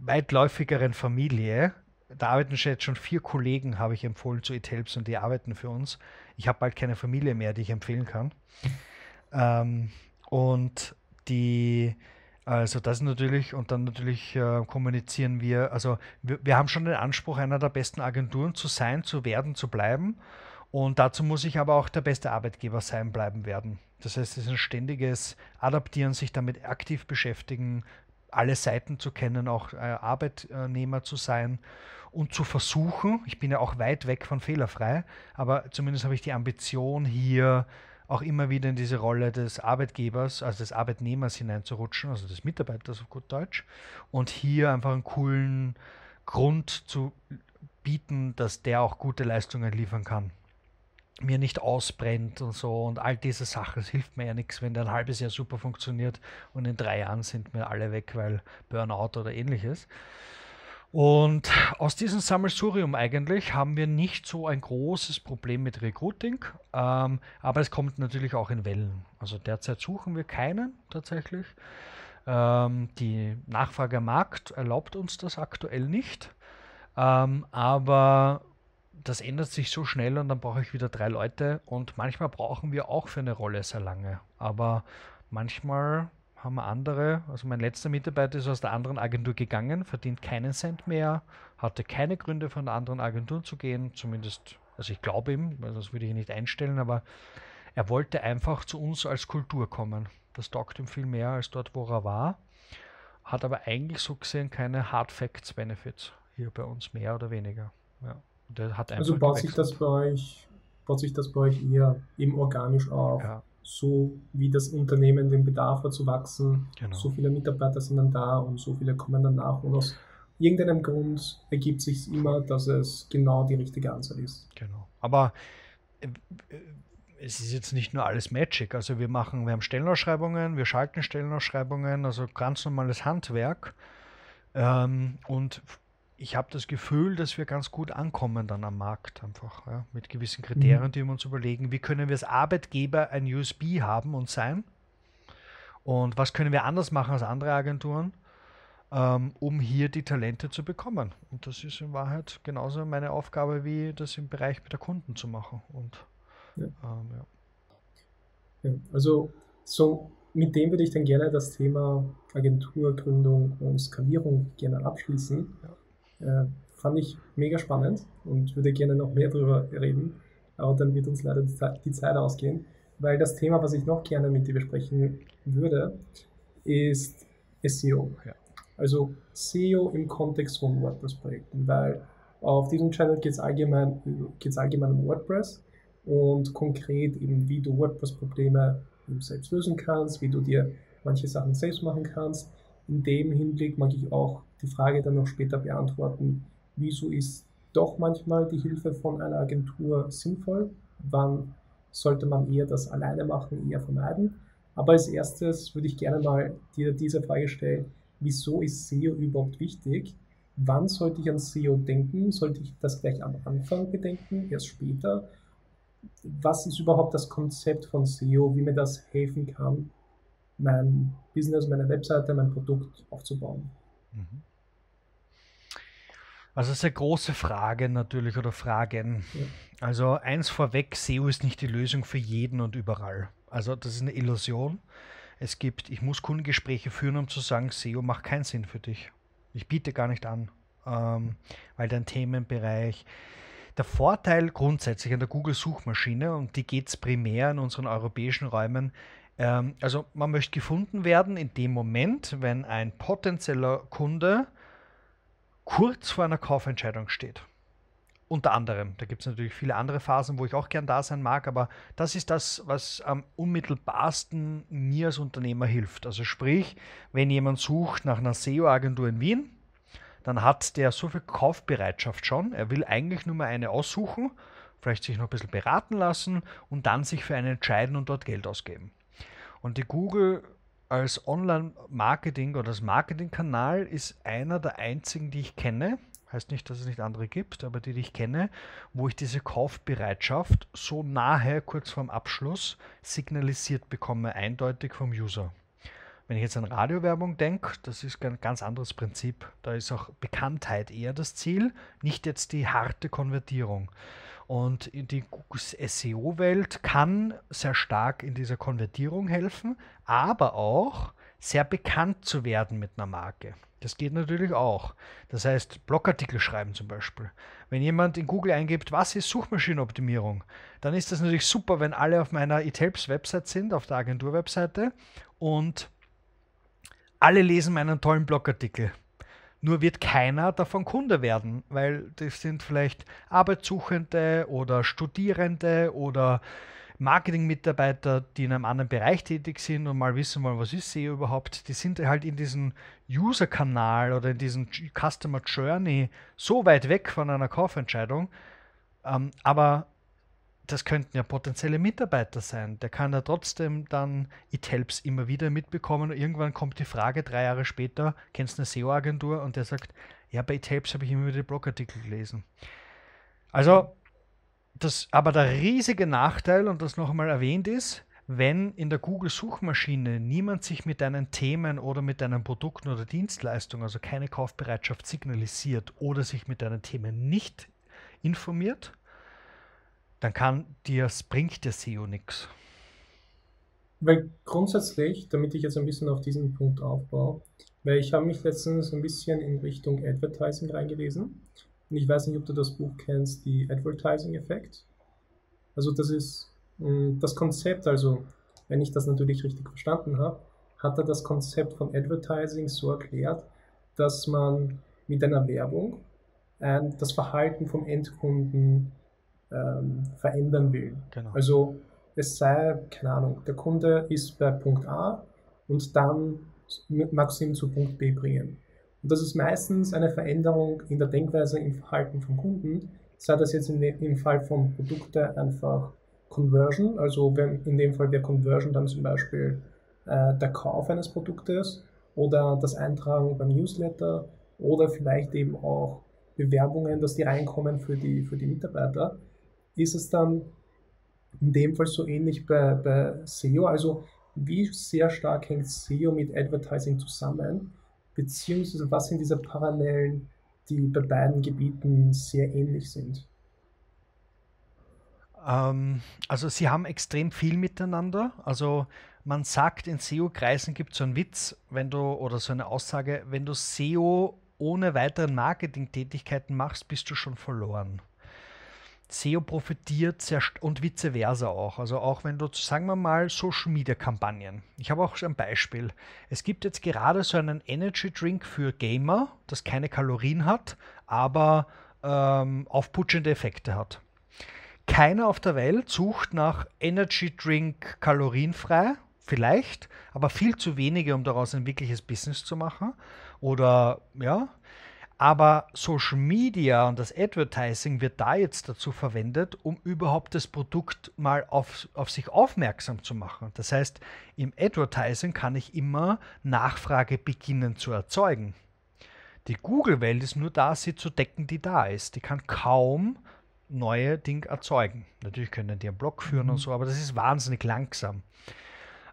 weitläufigeren Familie, da arbeiten jetzt schon vier Kollegen, habe ich empfohlen zu eTelps und die arbeiten für uns. Ich habe bald keine Familie mehr, die ich empfehlen kann. ähm, und die, also das natürlich, und dann natürlich äh, kommunizieren wir, also wir, wir haben schon den Anspruch, einer der besten Agenturen zu sein, zu werden, zu bleiben. Und dazu muss ich aber auch der beste Arbeitgeber sein bleiben werden. Das heißt, es ist ein ständiges Adaptieren, sich damit aktiv beschäftigen, alle Seiten zu kennen, auch äh, Arbeitnehmer zu sein und zu versuchen, ich bin ja auch weit weg von fehlerfrei, aber zumindest habe ich die Ambition hier auch immer wieder in diese Rolle des Arbeitgebers, also des Arbeitnehmers hineinzurutschen, also des Mitarbeiters auf gut Deutsch, und hier einfach einen coolen Grund zu bieten, dass der auch gute Leistungen liefern kann mir nicht ausbrennt und so und all diese Sachen. Es hilft mir ja nichts, wenn der ein halbes Jahr super funktioniert und in drei Jahren sind wir alle weg, weil Burnout oder ähnliches. Und aus diesem Sammelsurium eigentlich haben wir nicht so ein großes Problem mit Recruiting, ähm, aber es kommt natürlich auch in Wellen. Also derzeit suchen wir keinen tatsächlich. Ähm, die Nachfrage am Markt erlaubt uns das aktuell nicht. Ähm, aber das ändert sich so schnell und dann brauche ich wieder drei Leute und manchmal brauchen wir auch für eine Rolle sehr lange. Aber manchmal haben wir andere, also mein letzter Mitarbeiter ist aus der anderen Agentur gegangen, verdient keinen Cent mehr, hatte keine Gründe von der anderen Agentur zu gehen, zumindest, also ich glaube ihm, das würde ich nicht einstellen, aber er wollte einfach zu uns als Kultur kommen. Das taugt ihm viel mehr als dort, wo er war, hat aber eigentlich so gesehen keine Hard Facts Benefits hier bei uns, mehr oder weniger. Ja also baut sich das bei euch, baut sich das bei euch eher eben organisch auf, ja. so wie das Unternehmen den Bedarf hat zu wachsen. Genau. So viele Mitarbeiter sind dann da und so viele kommen dann nach und aus irgendeinem Grund ergibt sich immer, dass es genau die richtige Anzahl ist. Genau. Aber äh, es ist jetzt nicht nur alles Magic. Also wir machen, wir haben Stellenausschreibungen, wir schalten Stellenausschreibungen, also ganz normales Handwerk. Ähm, und ich habe das Gefühl, dass wir ganz gut ankommen dann am Markt einfach, ja, mit gewissen Kriterien, mhm. die wir uns überlegen, wie können wir als Arbeitgeber ein USB haben und sein und was können wir anders machen als andere Agenturen, ähm, um hier die Talente zu bekommen. Und das ist in Wahrheit genauso meine Aufgabe, wie das im Bereich mit der Kunden zu machen. Und, ja. Ähm, ja. ja also so mit dem würde ich dann gerne das Thema Agenturgründung und Skalierung gerne abschließen. Äh, fand ich mega spannend und würde gerne noch mehr darüber reden, aber dann wird uns leider die Zeit ausgehen, weil das Thema, was ich noch gerne mit dir besprechen würde, ist SEO. Ja. Also SEO im Kontext von WordPress-Projekten, weil auf diesem Channel geht es allgemein, allgemein um WordPress und konkret eben, wie du WordPress-Probleme selbst lösen kannst, wie du dir manche Sachen selbst machen kannst. In dem Hinblick mag ich auch die Frage dann noch später beantworten, wieso ist doch manchmal die Hilfe von einer Agentur sinnvoll? Wann sollte man eher das alleine machen, eher vermeiden? Aber als erstes würde ich gerne mal dir diese Frage stellen, wieso ist SEO überhaupt wichtig? Wann sollte ich an SEO denken? Sollte ich das gleich am Anfang bedenken, erst später? Was ist überhaupt das Konzept von SEO, wie mir das helfen kann, mein Business, meine Webseite, mein Produkt aufzubauen? Mhm. Also sehr große Frage natürlich oder Fragen. Ja. Also eins vorweg, SEO ist nicht die Lösung für jeden und überall. Also das ist eine Illusion. Es gibt, ich muss Kundengespräche führen, um zu sagen, SEO macht keinen Sinn für dich. Ich biete gar nicht an, ähm, weil dein Themenbereich, der Vorteil grundsätzlich an der Google-Suchmaschine, und die geht es primär in unseren europäischen Räumen, ähm, also man möchte gefunden werden in dem Moment, wenn ein potenzieller Kunde kurz vor einer Kaufentscheidung steht. Unter anderem. Da gibt es natürlich viele andere Phasen, wo ich auch gern da sein mag, aber das ist das, was am unmittelbarsten mir als Unternehmer hilft. Also sprich, wenn jemand sucht nach einer SEO-Agentur in Wien, dann hat der so viel Kaufbereitschaft schon. Er will eigentlich nur mal eine aussuchen, vielleicht sich noch ein bisschen beraten lassen und dann sich für eine entscheiden und dort Geld ausgeben. Und die Google als Online-Marketing oder als Marketingkanal ist einer der einzigen, die ich kenne. Heißt nicht, dass es nicht andere gibt, aber die, die ich kenne, wo ich diese Kaufbereitschaft so nahe, kurz vorm Abschluss, signalisiert bekomme, eindeutig vom User. Wenn ich jetzt an Radiowerbung denke, das ist ein ganz anderes Prinzip. Da ist auch Bekanntheit eher das Ziel, nicht jetzt die harte Konvertierung. Und die SEO-Welt kann sehr stark in dieser Konvertierung helfen, aber auch sehr bekannt zu werden mit einer Marke. Das geht natürlich auch. Das heißt, Blogartikel schreiben zum Beispiel. Wenn jemand in Google eingibt, was ist Suchmaschinenoptimierung, dann ist das natürlich super, wenn alle auf meiner eTelps-Website sind, auf der Agentur-Webseite und alle lesen meinen tollen Blogartikel. Nur wird keiner davon Kunde werden, weil das sind vielleicht Arbeitssuchende oder Studierende oder Marketingmitarbeiter, die in einem anderen Bereich tätig sind und mal wissen wollen, was ist SEO überhaupt, die sind halt in diesem User-Kanal oder in diesem Customer Journey so weit weg von einer Kaufentscheidung. Ähm, aber das könnten ja potenzielle Mitarbeiter sein. Der kann ja trotzdem dann it immer wieder mitbekommen. irgendwann kommt die Frage, drei Jahre später, kennst du eine SEO-Agentur? Und der sagt, ja, bei it habe ich immer wieder Blogartikel gelesen. Also, das, aber der riesige Nachteil, und das noch einmal erwähnt ist, wenn in der Google-Suchmaschine niemand sich mit deinen Themen oder mit deinen Produkten oder Dienstleistungen, also keine Kaufbereitschaft signalisiert oder sich mit deinen Themen nicht informiert, dann kann dir, bringt der SEO nichts. Weil grundsätzlich, damit ich jetzt ein bisschen auf diesen Punkt aufbaue, weil ich habe mich letztens ein bisschen in Richtung Advertising reingelesen. Und ich weiß nicht, ob du das Buch kennst, die Advertising Effekt. Also das ist mh, mm, das Konzept, also wenn ich das natürlich richtig verstanden habe, hat er das Konzept von Advertising so erklärt, dass man mit einer Werbung äh, das Verhalten vom Endkunden ähm, verändern will. Genau. Also es sei, keine Ahnung, der Kunde ist bei Punkt A und dann magst du ihn zu Punkt B bringen. Und das ist meistens eine Veränderung in der Denkweise im Verhalten vom Kunden, sei das jetzt in im Fall von Produkten einfach Conversion, also wenn, in dem Fall wäre Conversion dann zum Beispiel äh, der Kauf eines Produktes oder das Eintragen beim Newsletter oder vielleicht eben auch Bewerbungen, dass die reinkommen für die, für die Mitarbeiter ist es dann in dem Fall so ähnlich bei, bei SEO. Also wie sehr stark hängt SEO mit Advertising zusammen, beziehungsweise was sind diese Parallelen, die bei beiden Gebieten sehr ähnlich sind? Ähm, also sie haben extrem viel miteinander. Also man sagt, in SEO-Kreisen gibt es so einen Witz, wenn du, oder so eine Aussage, wenn du SEO ohne weiteren Marketingtätigkeiten machst, bist du schon verloren. SEO profitiert und vice versa auch. Also auch wenn du, sagen wir mal, Social Media Kampagnen. Ich habe auch ein Beispiel. Es gibt jetzt gerade so einen Energy Drink für Gamer, das keine Kalorien hat, aber ähm, aufputschende Effekte hat. Keiner auf der Welt sucht nach Energy Drink kalorienfrei, vielleicht, aber viel zu wenige, um daraus ein wirkliches Business zu machen. Oder ja, aber Social Media und das Advertising wird da jetzt dazu verwendet, um überhaupt das Produkt mal auf, auf sich aufmerksam zu machen. Das heißt, im Advertising kann ich immer Nachfrage beginnen zu erzeugen. Die Google-Welt ist nur da, sie zu decken, die da ist. Die kann kaum neue Dinge erzeugen. Natürlich können die einen Blog führen mhm. und so, aber das ist wahnsinnig langsam.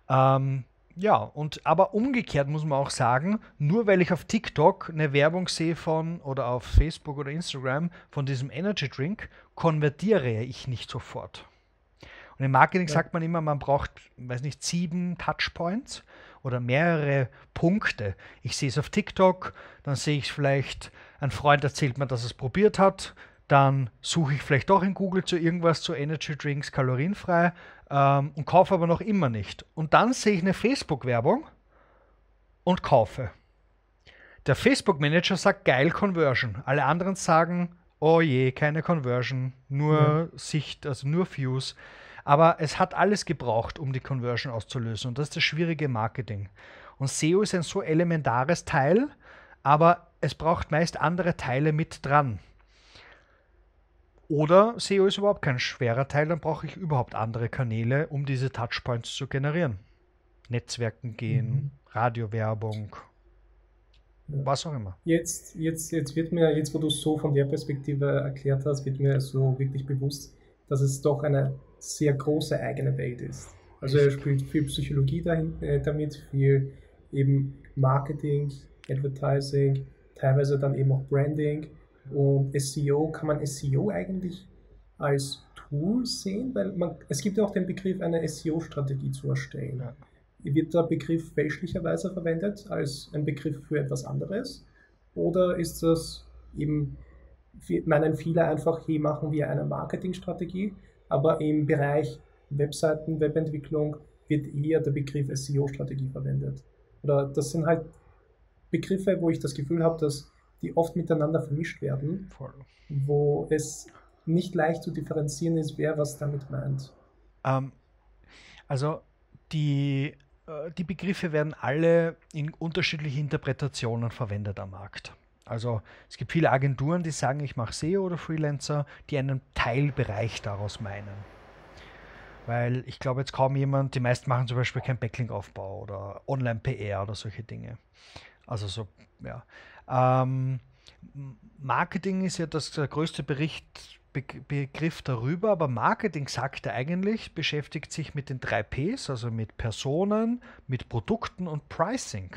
Ähm, ja, und aber umgekehrt muss man auch sagen, nur weil ich auf TikTok eine Werbung sehe von oder auf Facebook oder Instagram von diesem Energy Drink, konvertiere ich nicht sofort. Und im Marketing ja. sagt man immer, man braucht, weiß nicht, sieben Touchpoints oder mehrere Punkte. Ich sehe es auf TikTok, dann sehe ich es vielleicht, ein Freund erzählt mir, dass er es probiert hat, dann suche ich vielleicht doch in Google zu irgendwas zu Energy Drinks kalorienfrei ähm, und kaufe aber noch immer nicht. Und dann sehe ich eine Facebook-Werbung und kaufe. Der Facebook-Manager sagt geil Conversion. Alle anderen sagen, oh je, keine Conversion, nur ja. Sicht, also nur Views. Aber es hat alles gebraucht, um die Conversion auszulösen. Und das ist das schwierige Marketing. Und SEO ist ein so elementares Teil, aber es braucht meist andere Teile mit dran. Oder SEO ist überhaupt kein schwerer Teil, dann brauche ich überhaupt andere Kanäle, um diese Touchpoints zu generieren. Netzwerken gehen, mhm. Radiowerbung, ja. was auch immer. Jetzt, jetzt, jetzt wird mir, jetzt wo du es so von der Perspektive erklärt hast, wird mir so wirklich bewusst, dass es doch eine sehr große eigene Welt ist. Also er spielt viel Psychologie dahin, äh, damit, viel eben Marketing, Advertising, teilweise dann eben auch Branding und SEO, kann man SEO eigentlich als Tool sehen? Weil man, es gibt ja auch den Begriff, eine SEO-Strategie zu erstellen. Ja. Wird der Begriff fälschlicherweise verwendet als ein Begriff für etwas anderes? Oder ist das eben, meinen viele einfach, hier machen wir eine Marketingstrategie, aber im Bereich Webseiten, Webentwicklung wird eher der Begriff SEO-Strategie verwendet. Oder das sind halt Begriffe, wo ich das Gefühl habe, dass die oft miteinander vermischt werden, Voll. wo es nicht leicht zu differenzieren ist, wer was damit meint. Ähm, also die, äh, die Begriffe werden alle in unterschiedlichen Interpretationen verwendet am Markt. Also es gibt viele Agenturen, die sagen, ich mache SEO oder Freelancer, die einen Teilbereich daraus meinen. Weil ich glaube jetzt kaum jemand, die meisten machen zum Beispiel keinen Backlink-Aufbau oder Online-PR oder solche Dinge. Also so, ja. Ähm, Marketing ist ja das, der größte Bericht, Be Begriff darüber, aber Marketing sagt er eigentlich, beschäftigt sich mit den drei Ps, also mit Personen, mit Produkten und Pricing.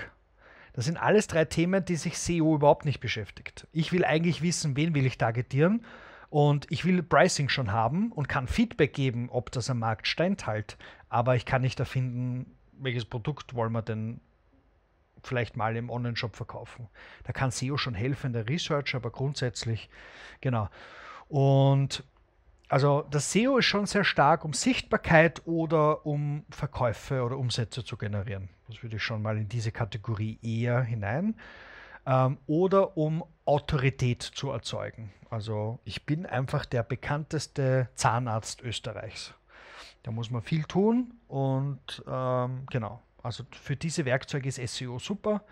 Das sind alles drei Themen, die sich SEO überhaupt nicht beschäftigt. Ich will eigentlich wissen, wen will ich targetieren und ich will Pricing schon haben und kann Feedback geben, ob das am Markt standhält, aber ich kann nicht erfinden, welches Produkt wollen wir denn vielleicht mal im Online-Shop verkaufen. Da kann SEO schon helfen, der Research, aber grundsätzlich, genau. Und also das SEO ist schon sehr stark, um Sichtbarkeit oder um Verkäufe oder Umsätze zu generieren. Das würde ich schon mal in diese Kategorie eher hinein. Ähm, oder um Autorität zu erzeugen. Also ich bin einfach der bekannteste Zahnarzt Österreichs. Da muss man viel tun und ähm, genau. Also für diese Werkzeuge ist SEO super.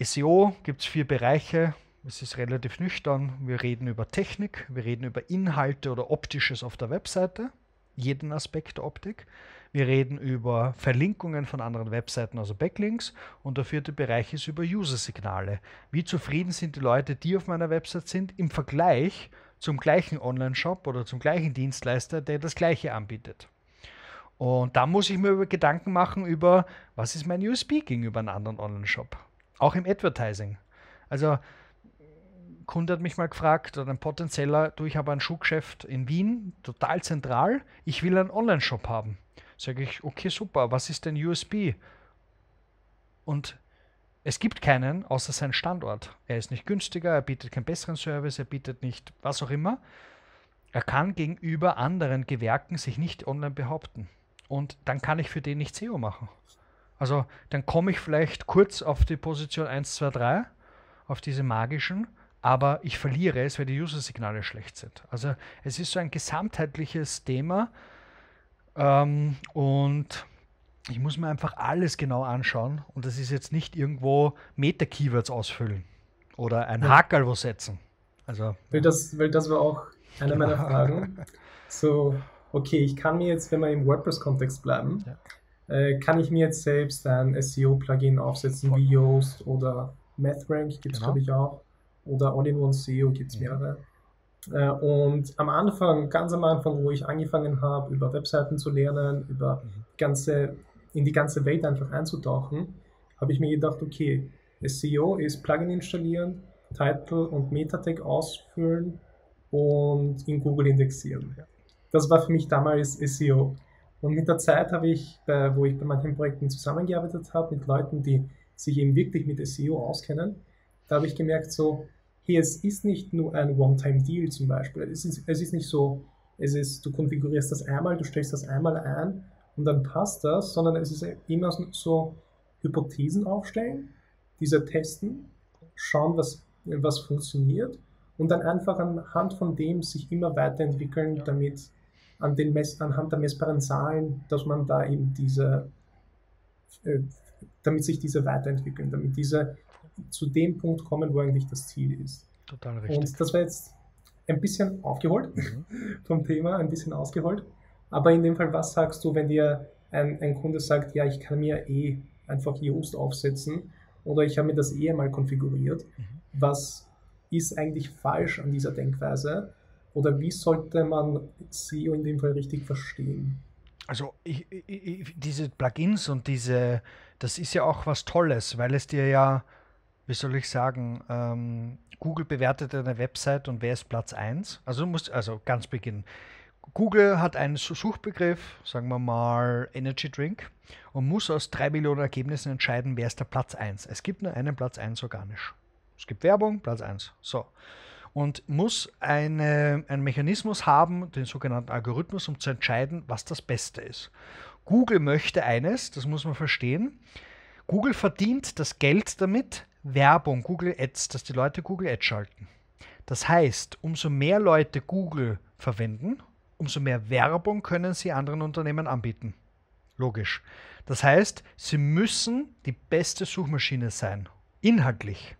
SEO gibt es vier Bereiche. Es ist relativ nüchtern. Wir reden über Technik, wir reden über Inhalte oder Optisches auf der Webseite, jeden Aspekt der Optik. Wir reden über Verlinkungen von anderen Webseiten, also Backlinks. Und der vierte Bereich ist über User-Signale. Wie zufrieden sind die Leute, die auf meiner Website sind, im Vergleich zum gleichen Online-Shop oder zum gleichen Dienstleister, der das gleiche anbietet. Und da muss ich mir Gedanken machen über, was ist mein USB gegenüber einem anderen Online-Shop. Auch im Advertising. Also, ein Kunde hat mich mal gefragt, oder ein potenzieller, du, ich habe ein Schuhgeschäft in Wien, total zentral, ich will einen Online-Shop haben. Sage ich, okay, super, was ist denn USB? Und es gibt keinen außer seinen Standort. Er ist nicht günstiger, er bietet keinen besseren Service, er bietet nicht was auch immer. Er kann gegenüber anderen Gewerken sich nicht online behaupten. Und dann kann ich für den nicht SEO machen. Also dann komme ich vielleicht kurz auf die Position 1, 2, 3, auf diese magischen, aber ich verliere es, weil die User-Signale schlecht sind. Also es ist so ein gesamtheitliches Thema ähm, und ich muss mir einfach alles genau anschauen und das ist jetzt nicht irgendwo Meta-Keywords ausfüllen oder ein ja. Hakel wo setzen. Also, weil, das, weil das war auch eine meiner Fragen. So, okay, ich kann mir jetzt, wenn wir im WordPress-Kontext bleiben, ja. äh, kann ich mir jetzt selbst ein SEO-Plugin aufsetzen wie Yoast oder MathRank, gibt es genau. glaube ich auch, oder All-in-One SEO gibt es mehrere. Äh, und am Anfang, ganz am Anfang, wo ich angefangen habe, über Webseiten zu lernen, über mhm. ganze, in die ganze Welt einfach einzutauchen, habe ich mir gedacht, okay, SEO ist Plugin installieren, Title und Meta-Tag ausfüllen und in Google indexieren. Das war für mich damals SEO. Und mit der Zeit habe ich, wo ich bei manchen Projekten zusammengearbeitet habe, mit Leuten, die sich eben wirklich mit SEO auskennen, da habe ich gemerkt, so, hey, es ist nicht nur ein One-Time-Deal zum Beispiel. Es ist, es ist nicht so, es ist, du konfigurierst das einmal, du stellst das einmal ein und dann passt das, sondern es ist immer so Hypothesen aufstellen, diese testen, schauen, was, was funktioniert und dann einfach anhand von dem sich immer weiterentwickeln, damit an den Mess anhand der messbaren Zahlen, dass man da eben diese, äh, damit sich diese weiterentwickeln, damit diese zu dem Punkt kommen, wo eigentlich das Ziel ist. Total richtig. Und das war jetzt ein bisschen aufgeholt mhm. vom Thema, ein bisschen ausgeholt. Aber in dem Fall, was sagst du, wenn dir ein, ein Kunde sagt, ja, ich kann mir eh einfach Yoast aufsetzen oder ich habe mir das eh einmal konfiguriert. Mhm. Was ist eigentlich falsch an dieser Denkweise? Oder wie sollte man SEO in dem Fall richtig verstehen? Also ich, ich, diese Plugins und diese, das ist ja auch was Tolles, weil es dir ja wie soll ich sagen, ähm, Google bewertet eine Website und wer ist Platz 1? Also du musst, also ganz beginnen. Google hat einen Suchbegriff, sagen wir mal Energy Drink, und muss aus drei Millionen Ergebnissen entscheiden, wer ist der Platz 1. Es gibt nur einen Platz 1 organisch. Es gibt Werbung, Platz 1. So. Und muss eine, einen Mechanismus haben, den sogenannten Algorithmus, um zu entscheiden, was das Beste ist. Google möchte eines, das muss man verstehen. Google verdient das Geld damit, Werbung, Google Ads, dass die Leute Google Ads schalten. Das heißt, umso mehr Leute Google verwenden, umso mehr Werbung können sie anderen Unternehmen anbieten. Logisch. Das heißt, sie müssen die beste Suchmaschine sein, inhaltlich.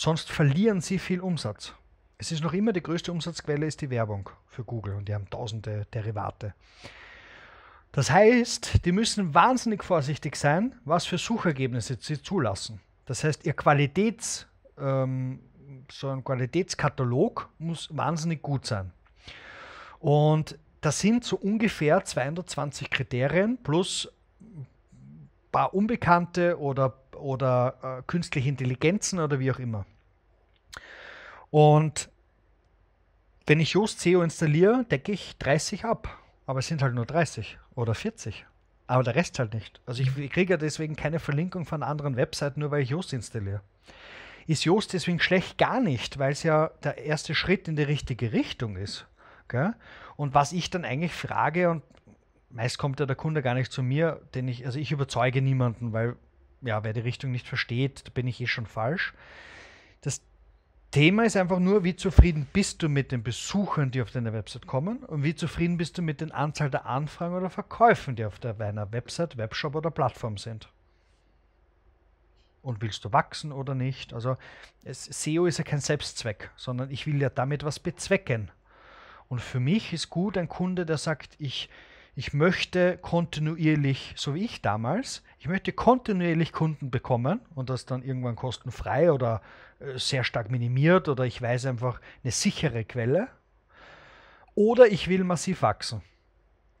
Sonst verlieren sie viel Umsatz. Es ist noch immer die größte Umsatzquelle ist die Werbung für Google und die haben tausende Derivate. Das heißt, die müssen wahnsinnig vorsichtig sein, was für Suchergebnisse sie zulassen. Das heißt, ihr Qualitäts, ähm, so ein Qualitätskatalog muss wahnsinnig gut sein. Und das sind so ungefähr 220 Kriterien plus ein paar unbekannte oder, oder äh, künstliche Intelligenzen oder wie auch immer. Und wenn ich Yoast SEO installiere, decke ich 30 ab. Aber es sind halt nur 30 oder 40. Aber der Rest halt nicht. Also ich, ich kriege ja deswegen keine Verlinkung von anderen Webseiten, nur weil ich Yoast installiere. Ist Yoast deswegen schlecht? Gar nicht, weil es ja der erste Schritt in die richtige Richtung ist. Gell? Und was ich dann eigentlich frage, und meist kommt ja der Kunde gar nicht zu mir, denn ich, also ich überzeuge niemanden, weil ja, wer die Richtung nicht versteht, bin ich eh schon falsch. Das Thema ist einfach nur, wie zufrieden bist du mit den Besuchern, die auf deine Website kommen und wie zufrieden bist du mit der Anzahl der Anfragen oder Verkäufen, die auf deiner Website, Webshop oder Plattform sind. Und willst du wachsen oder nicht? Also es, SEO ist ja kein Selbstzweck, sondern ich will ja damit was bezwecken. Und für mich ist gut ein Kunde, der sagt, ich, ich möchte kontinuierlich, so wie ich damals, ich möchte kontinuierlich Kunden bekommen und das dann irgendwann kostenfrei oder äh, sehr stark minimiert oder ich weiß einfach eine sichere Quelle. Oder ich will massiv wachsen.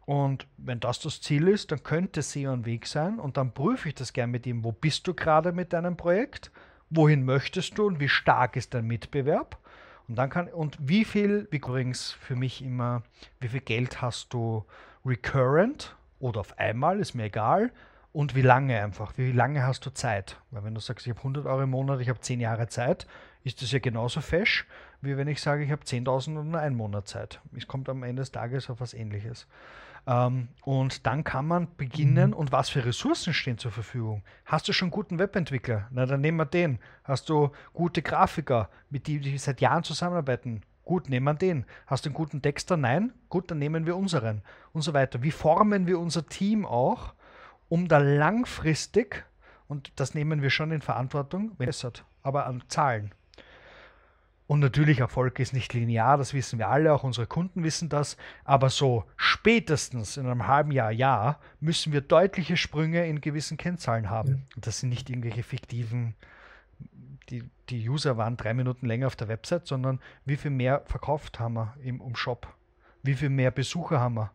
Und wenn das das Ziel ist, dann könnte SEO ein Weg sein und dann prüfe ich das gerne mit ihm, wo bist du gerade mit deinem Projekt, wohin möchtest du und wie stark ist dein Mitbewerb. Und dann kann, und wie viel, wie übrigens für mich immer, wie viel Geld hast du recurrent, oder auf einmal, ist mir egal. Und wie lange einfach? Wie lange hast du Zeit? Weil wenn du sagst, ich habe 100 Euro im Monat, ich habe 10 Jahre Zeit, ist das ja genauso fesch, wie wenn ich sage, ich habe 10.000 und nur einen Monat Zeit. Es kommt am Ende des Tages auf was ähnliches. Ähm, und dann kann man beginnen, mhm. und was für Ressourcen stehen zur Verfügung? Hast du schon guten Webentwickler? Na, dann nehmen wir den. Hast du gute Grafiker, mit denen die seit Jahren zusammenarbeiten? Gut, nehmen wir den. Hast du einen guten Texter? Nein? Gut, dann nehmen wir unseren. Und so weiter. Wie formen wir unser Team auch, um da langfristig, und das nehmen wir schon in Verantwortung, bessert, aber an Zahlen. Und natürlich, Erfolg ist nicht linear, das wissen wir alle, auch unsere Kunden wissen das. Aber so spätestens in einem halben Jahr, Jahr, müssen wir deutliche Sprünge in gewissen Kennzahlen haben. Ja. das sind nicht irgendwelche fiktiven, die, die User waren drei Minuten länger auf der Website, sondern wie viel mehr verkauft haben wir im um Shop? Wie viel mehr Besucher haben wir?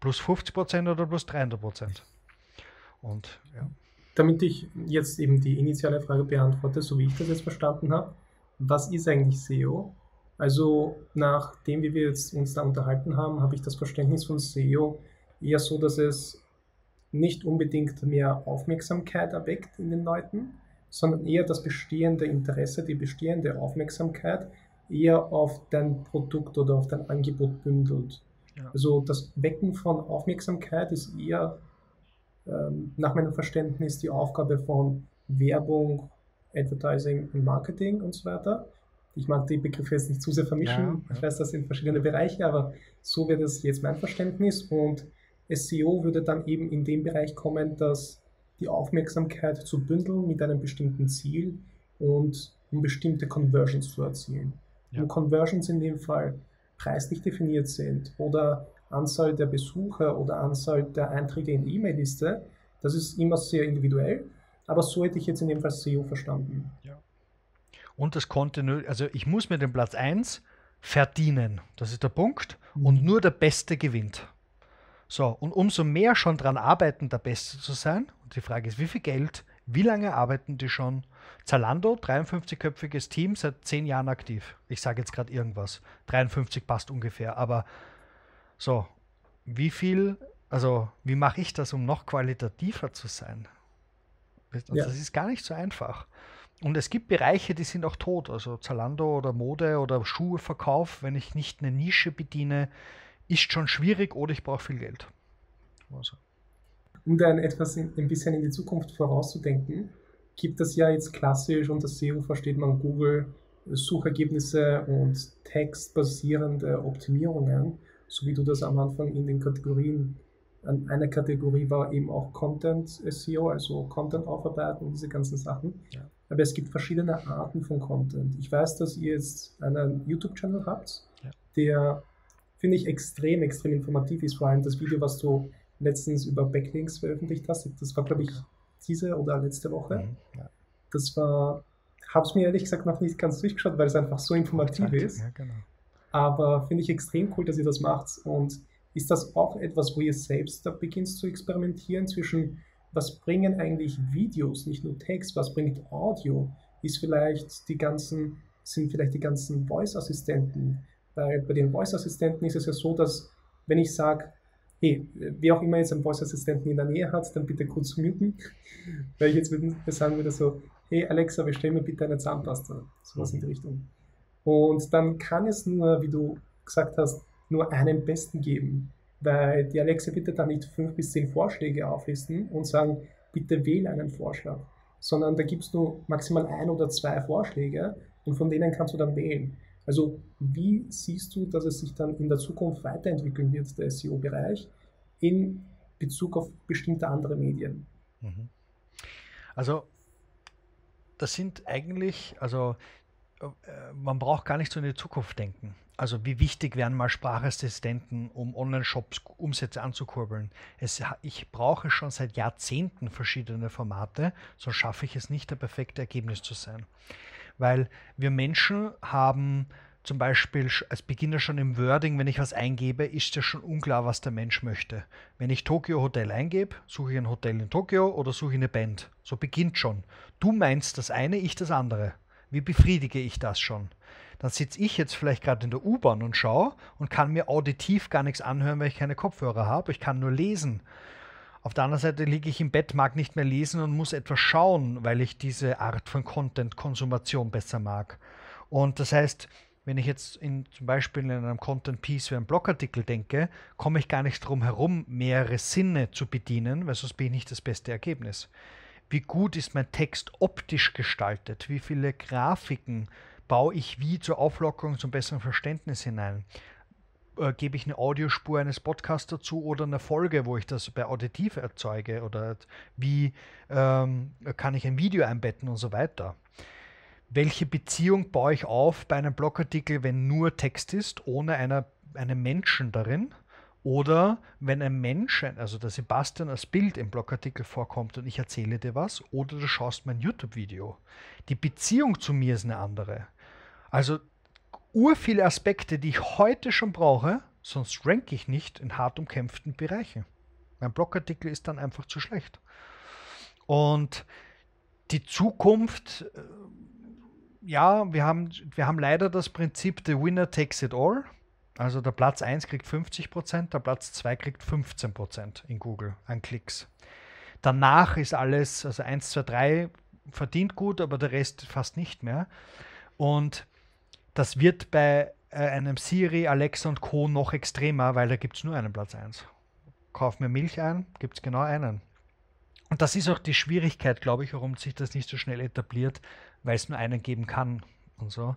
Plus 50 Prozent oder plus 300 Prozent? Und ja. Damit ich jetzt eben die initiale Frage beantworte, so wie ich das jetzt verstanden habe, was ist eigentlich SEO? Also nachdem wie wir jetzt uns da unterhalten haben, habe ich das Verständnis von SEO eher so, dass es nicht unbedingt mehr Aufmerksamkeit erweckt in den Leuten, sondern eher das bestehende Interesse, die bestehende Aufmerksamkeit eher auf dein Produkt oder auf dein Angebot bündelt. Ja. Also das Wecken von Aufmerksamkeit ist eher ähm, nach meinem Verständnis die Aufgabe von Werbung, Advertising und Marketing und so weiter. Ich mag die Begriffe jetzt nicht zu sehr vermischen. Ja, ja. Ich weiß, das sind verschiedene Bereiche, aber so wäre das jetzt mein Verständnis. Und SEO würde dann eben in dem Bereich kommen, dass die Aufmerksamkeit zu bündeln mit einem bestimmten Ziel und um bestimmte Conversions zu erzielen. Ja. Und Conversions in dem Fall preislich definiert sind oder Anzahl der Besucher oder Anzahl der Einträge in die E-Mail-Liste, das ist immer sehr individuell. Aber so hätte ich jetzt in dem Fall SEO verstanden. Ja. Und das kontinuierlich, also ich muss mir den Platz 1 verdienen. Das ist der Punkt. Mhm. Und nur der Beste gewinnt. So, und umso mehr schon daran arbeiten, der Beste zu sein. Die Frage ist, wie viel Geld, wie lange arbeiten die schon? Zalando, 53-köpfiges Team, seit 10 Jahren aktiv. Ich sage jetzt gerade irgendwas. 53 passt ungefähr. Aber so, wie viel, also wie mache ich das, um noch qualitativer zu sein? Ja. das ist gar nicht so einfach. Und es gibt Bereiche, die sind auch tot. Also Zalando oder Mode oder Schuheverkauf, wenn ich nicht eine Nische bediene, ist schon schwierig oder ich brauche viel Geld. Also. Um dann etwas in, ein bisschen in die Zukunft vorauszudenken, gibt es ja jetzt klassisch unter SEO versteht man Google Suchergebnisse und textbasierende Optimierungen, so wie du das am Anfang in den Kategorien eine Kategorie war eben auch Content SEO, also Content aufarbeiten und diese ganzen Sachen. Ja. Aber es gibt verschiedene Arten von Content. Ich weiß, dass ihr jetzt einen YouTube-Channel habt, ja. der, finde ich, extrem, extrem informativ ist. Vor allem das Video, was du letztens über Backlinks veröffentlicht hast. Das war, glaube ich, diese oder letzte Woche. Mhm. Ja. Das war, habe es mir ehrlich gesagt noch nicht ganz durchgeschaut, weil es einfach so informativ ist. Genau. Aber finde ich extrem cool, dass ihr das macht und ist das auch etwas, wo ihr selbst da beginnt zu experimentieren zwischen, was bringen eigentlich Videos, nicht nur Text, was bringt Audio? Ist vielleicht die ganzen, sind vielleicht die ganzen Voice-Assistenten? Weil bei den Voice-Assistenten ist es ja so, dass wenn ich sage, hey, wer auch immer jetzt einen Voice-Assistenten in der Nähe hat, dann bitte kurz muten. Weil ich jetzt sagen würde so, hey Alexa, bestell mir bitte eine Zahnpasta. Sowas in die Richtung. Und dann kann es nur, wie du gesagt hast, nur einen besten geben, weil die Alexa bitte dann nicht fünf bis zehn Vorschläge auflisten und sagen, bitte wähle einen Vorschlag, sondern da gibst du maximal ein oder zwei Vorschläge und von denen kannst du dann wählen. Also wie siehst du, dass es sich dann in der Zukunft weiterentwickeln wird, der SEO-Bereich, in Bezug auf bestimmte andere Medien? Mhm. Also das sind eigentlich, also äh, man braucht gar nicht so in die Zukunft denken. Also wie wichtig wären mal Sprachassistenten, um Online-Shops Umsätze anzukurbeln? Es, ich brauche schon seit Jahrzehnten verschiedene Formate, sonst schaffe ich es nicht, der perfekte Ergebnis zu sein. Weil wir Menschen haben zum Beispiel als Beginner schon im Wording, wenn ich was eingebe, ist ja schon unklar, was der Mensch möchte. Wenn ich Tokyo Hotel eingebe, suche ich ein Hotel in Tokio oder suche ich eine Band. So beginnt schon. Du meinst das eine, ich das andere. Wie befriedige ich das schon? Dann sitze ich jetzt vielleicht gerade in der U-Bahn und schaue und kann mir auditiv gar nichts anhören, weil ich keine Kopfhörer habe. Ich kann nur lesen. Auf der anderen Seite liege ich im Bett, mag nicht mehr lesen und muss etwas schauen, weil ich diese Art von Content-Konsumation besser mag. Und das heißt, wenn ich jetzt in, zum Beispiel in einem Content Piece wie einem Blogartikel denke, komme ich gar nicht drum herum, mehrere Sinne zu bedienen, weil sonst bin ich nicht das beste Ergebnis. Wie gut ist mein Text optisch gestaltet? Wie viele Grafiken baue ich wie zur Auflockerung, zum besseren Verständnis hinein? Äh, gebe ich eine Audiospur eines Podcasts dazu oder eine Folge, wo ich das bei Auditiv erzeuge? Oder wie ähm, kann ich ein Video einbetten und so weiter? welche Beziehung baue ich auf bei einem Blogartikel, wenn nur Text ist, ohne einer, einen Menschen darin? Oder wenn ein Mensch, also der Sebastian als Bild im Blogartikel vorkommt und ich erzähle dir was, oder du schaust mein YouTube-Video. Die Beziehung zu mir ist eine andere. Also ur viele Aspekte, die ich heute schon brauche, sonst ranke ich nicht in hart umkämpften Bereichen. Mein Blogartikel ist dann einfach zu schlecht. Und die Zukunft äh, ja, wir haben, wir haben leider das Prinzip, the winner takes it all. Also der Platz 1 kriegt 50%, der Platz 2 kriegt 15% in Google an Klicks. Danach ist alles, also 1, 2, 3 verdient gut, aber der Rest fast nicht mehr. Und das wird bei äh, einem Siri, Alexa und Co. noch extremer, weil da gibt es nur einen Platz 1. Kauf mir Milch ein, gibt es genau einen. Und das ist auch die Schwierigkeit, glaube ich, warum sich das nicht so schnell etabliert, weil es nur einen geben kann und so.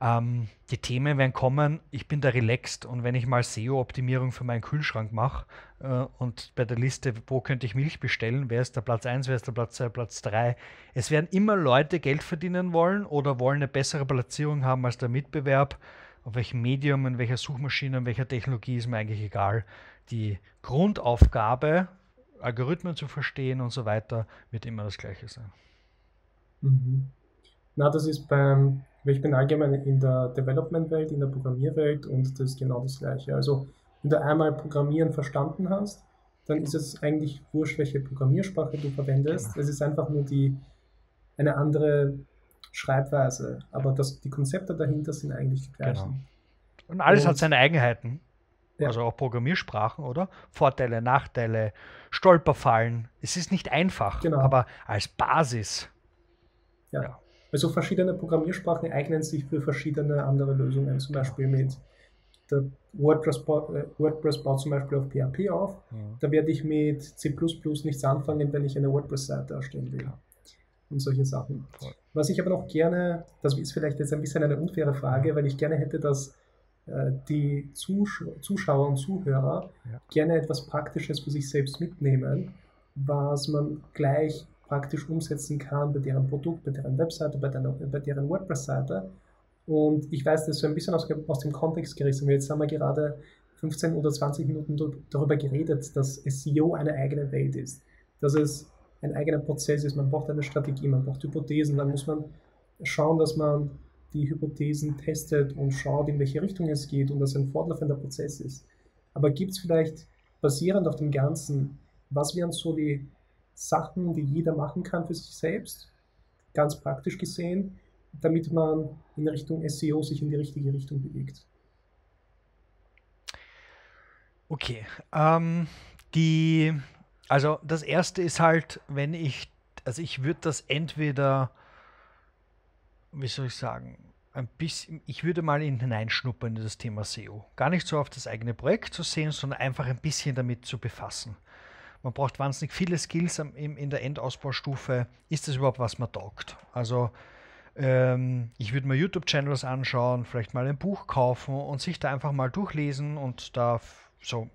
Ähm, die Themen werden kommen, ich bin da relaxed und wenn ich mal SEO-Optimierung für meinen Kühlschrank mache äh, und bei der Liste, wo könnte ich Milch bestellen, wer ist der Platz 1, wer ist der Platz 2, Platz 3, es werden immer Leute Geld verdienen wollen oder wollen eine bessere Platzierung haben als der Mitbewerb. Auf welchem Medium, in welcher Suchmaschine, in welcher Technologie ist mir eigentlich egal. Die Grundaufgabe, Algorithmen zu verstehen und so weiter, wird immer das gleiche sein. Mhm. Na, das ist beim, ich bin allgemein in der Development-Welt, in der Programmierwelt und das ist genau das Gleiche. Also, wenn du einmal Programmieren verstanden hast, dann ist es eigentlich wurscht, welche Programmiersprache du verwendest. Genau. Es ist einfach nur die, eine andere Schreibweise. Aber das, die Konzepte dahinter sind eigentlich die gleichen. Genau. Und alles und, hat seine Eigenheiten. Ja. Also auch Programmiersprachen, oder? Vorteile, Nachteile, Stolperfallen. Es ist nicht einfach, genau. aber als Basis. Ja. ja. Also verschiedene Programmiersprachen eignen sich für verschiedene andere Lösungen, zum Beispiel mit der WordPress, baut, äh, WordPress baut zum Beispiel auf PHP auf. Ja. Da werde ich mit C nichts anfangen, wenn ich eine WordPress-Seite erstellen will. Ja. Und solche Sachen. Voll. Was ich aber noch gerne, das ist vielleicht jetzt ein bisschen eine unfaire Frage, weil ich gerne hätte, dass äh, die Zusch Zuschauer und Zuhörer ja. gerne etwas Praktisches für sich selbst mitnehmen, was man gleich praktisch umsetzen kann bei deren Produkt, bei deren Webseite, bei, deiner, bei deren WordPress-Seite. Und ich weiß, das ist so ein bisschen aus, aus dem Kontext gerissen. Jetzt haben wir gerade 15 oder 20 Minuten darüber geredet, dass SEO eine eigene Welt ist. Dass es ein eigener Prozess ist. Man braucht eine Strategie, man braucht Hypothesen. Dann muss man schauen, dass man die Hypothesen testet und schaut, in welche Richtung es geht und dass ein fortlaufender Prozess ist. Aber gibt es vielleicht basierend auf dem Ganzen, was wären so die Sachen, die jeder machen kann für sich selbst, ganz praktisch gesehen, damit man in Richtung SEO sich in die richtige Richtung bewegt. Okay. Ähm, die, also das erste ist halt, wenn ich, also ich würde das entweder, wie soll ich sagen, ein bisschen, ich würde mal hineinschnuppern in das Thema SEO. Gar nicht so auf das eigene Projekt zu sehen, sondern einfach ein bisschen damit zu befassen. Man braucht wahnsinnig viele Skills in der Endausbaustufe. Ist das überhaupt, was man taugt? Also ähm, ich würde mir YouTube-Channels anschauen, vielleicht mal ein Buch kaufen und sich da einfach mal durchlesen und da so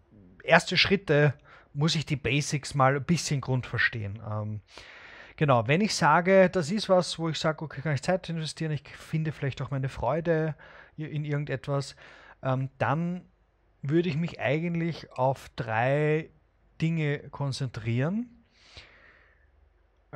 erste Schritte muss ich die Basics mal ein bisschen Grund verstehen. Ähm, genau, wenn ich sage, das ist was, wo ich sage, okay, kann ich Zeit investieren, ich finde vielleicht auch meine Freude in irgendetwas, ähm, dann würde ich mich eigentlich auf drei Dinge konzentrieren.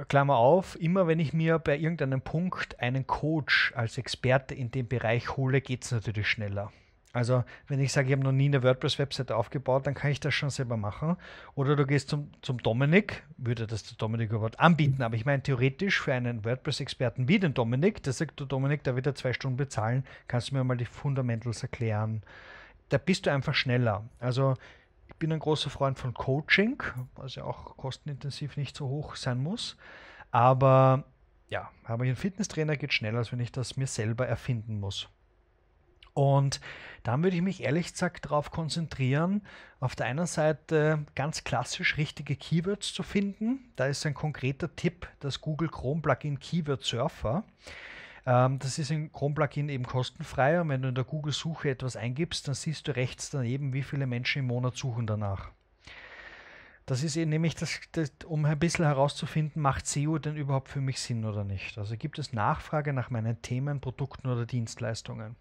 Klammer auf, immer wenn ich mir bei irgendeinem Punkt einen Coach als Experte in dem Bereich hole, geht es natürlich schneller. Also, wenn ich sage, ich habe noch nie eine WordPress-Webseite aufgebaut, dann kann ich das schon selber machen. Oder du gehst zum, zum Dominik, würde das der Dominik überhaupt anbieten, aber ich meine, theoretisch für einen WordPress-Experten wie den Dominik, der sagt, du Dominik, da wird er zwei Stunden bezahlen, kannst du mir mal die Fundamentals erklären. Da bist du einfach schneller. Also, Ich bin ein großer Freund von Coaching, was ja auch kostenintensiv nicht so hoch sein muss. Aber ja, habe ich einen Fitnesstrainer, geht schneller, als wenn ich das mir selber erfinden muss. Und dann würde ich mich ehrlich gesagt darauf konzentrieren, auf der einen Seite ganz klassisch richtige Keywords zu finden. Da ist ein konkreter Tipp das Google Chrome Plugin Keyword Surfer. Ähm, das ist ein Chrome-Plugin eben kostenfrei und wenn du in der Google-Suche etwas eingibst, dann siehst du rechts daneben, wie viele Menschen im Monat suchen danach. Das ist eben nämlich, das, das, um ein bisschen herauszufinden, macht SEO denn überhaupt für mich Sinn oder nicht? Also gibt es Nachfrage nach meinen Themen, Produkten oder Dienstleistungen?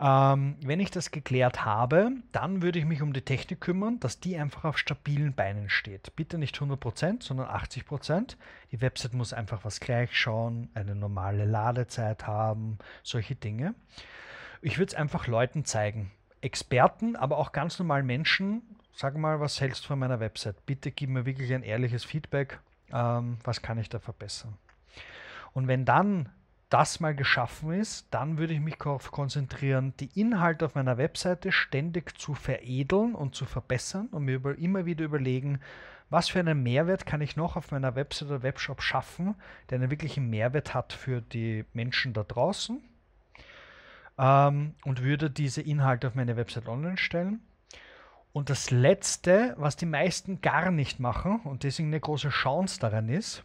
Ähm, wenn ich das geklärt habe, dann würde ich mich um die Technik kümmern, dass die einfach auf stabilen Beinen steht. Bitte nicht 100%, sondern 80%. Die Website muss einfach was gleich schauen, eine normale Ladezeit haben, solche Dinge. Ich würde es einfach Leuten zeigen. Experten, aber auch ganz normalen Menschen. Sag mal, was hältst du von meiner Website? Bitte gib mir wirklich ein ehrliches Feedback. Ähm, was kann ich da verbessern? Und wenn dann das mal geschaffen ist, dann würde ich mich darauf konzentrieren, die Inhalte auf meiner Webseite ständig zu veredeln und zu verbessern und mir über, immer wieder überlegen, was für einen Mehrwert kann ich noch auf meiner Website oder Webshop schaffen, der einen wirklichen Mehrwert hat für die Menschen da draußen ähm, und würde diese Inhalte auf meine Website online stellen. Und das Letzte, was die meisten gar nicht machen und deswegen eine große Chance daran ist,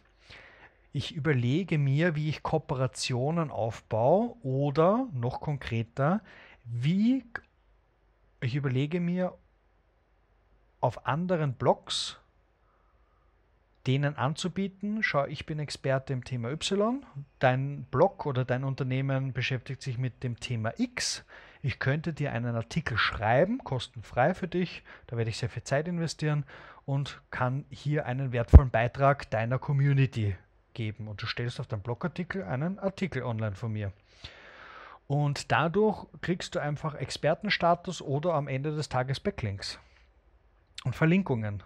ich überlege mir, wie ich Kooperationen aufbaue oder noch konkreter, wie ich überlege mir auf anderen Blogs denen anzubieten, schau, ich bin Experte im Thema Y, dein Blog oder dein Unternehmen beschäftigt sich mit dem Thema X. Ich könnte dir einen Artikel schreiben, kostenfrei für dich, da werde ich sehr viel Zeit investieren und kann hier einen wertvollen Beitrag deiner Community geben und du stellst auf deinem Blogartikel einen Artikel online von mir. Und dadurch kriegst du einfach Expertenstatus oder am Ende des Tages Backlinks und Verlinkungen.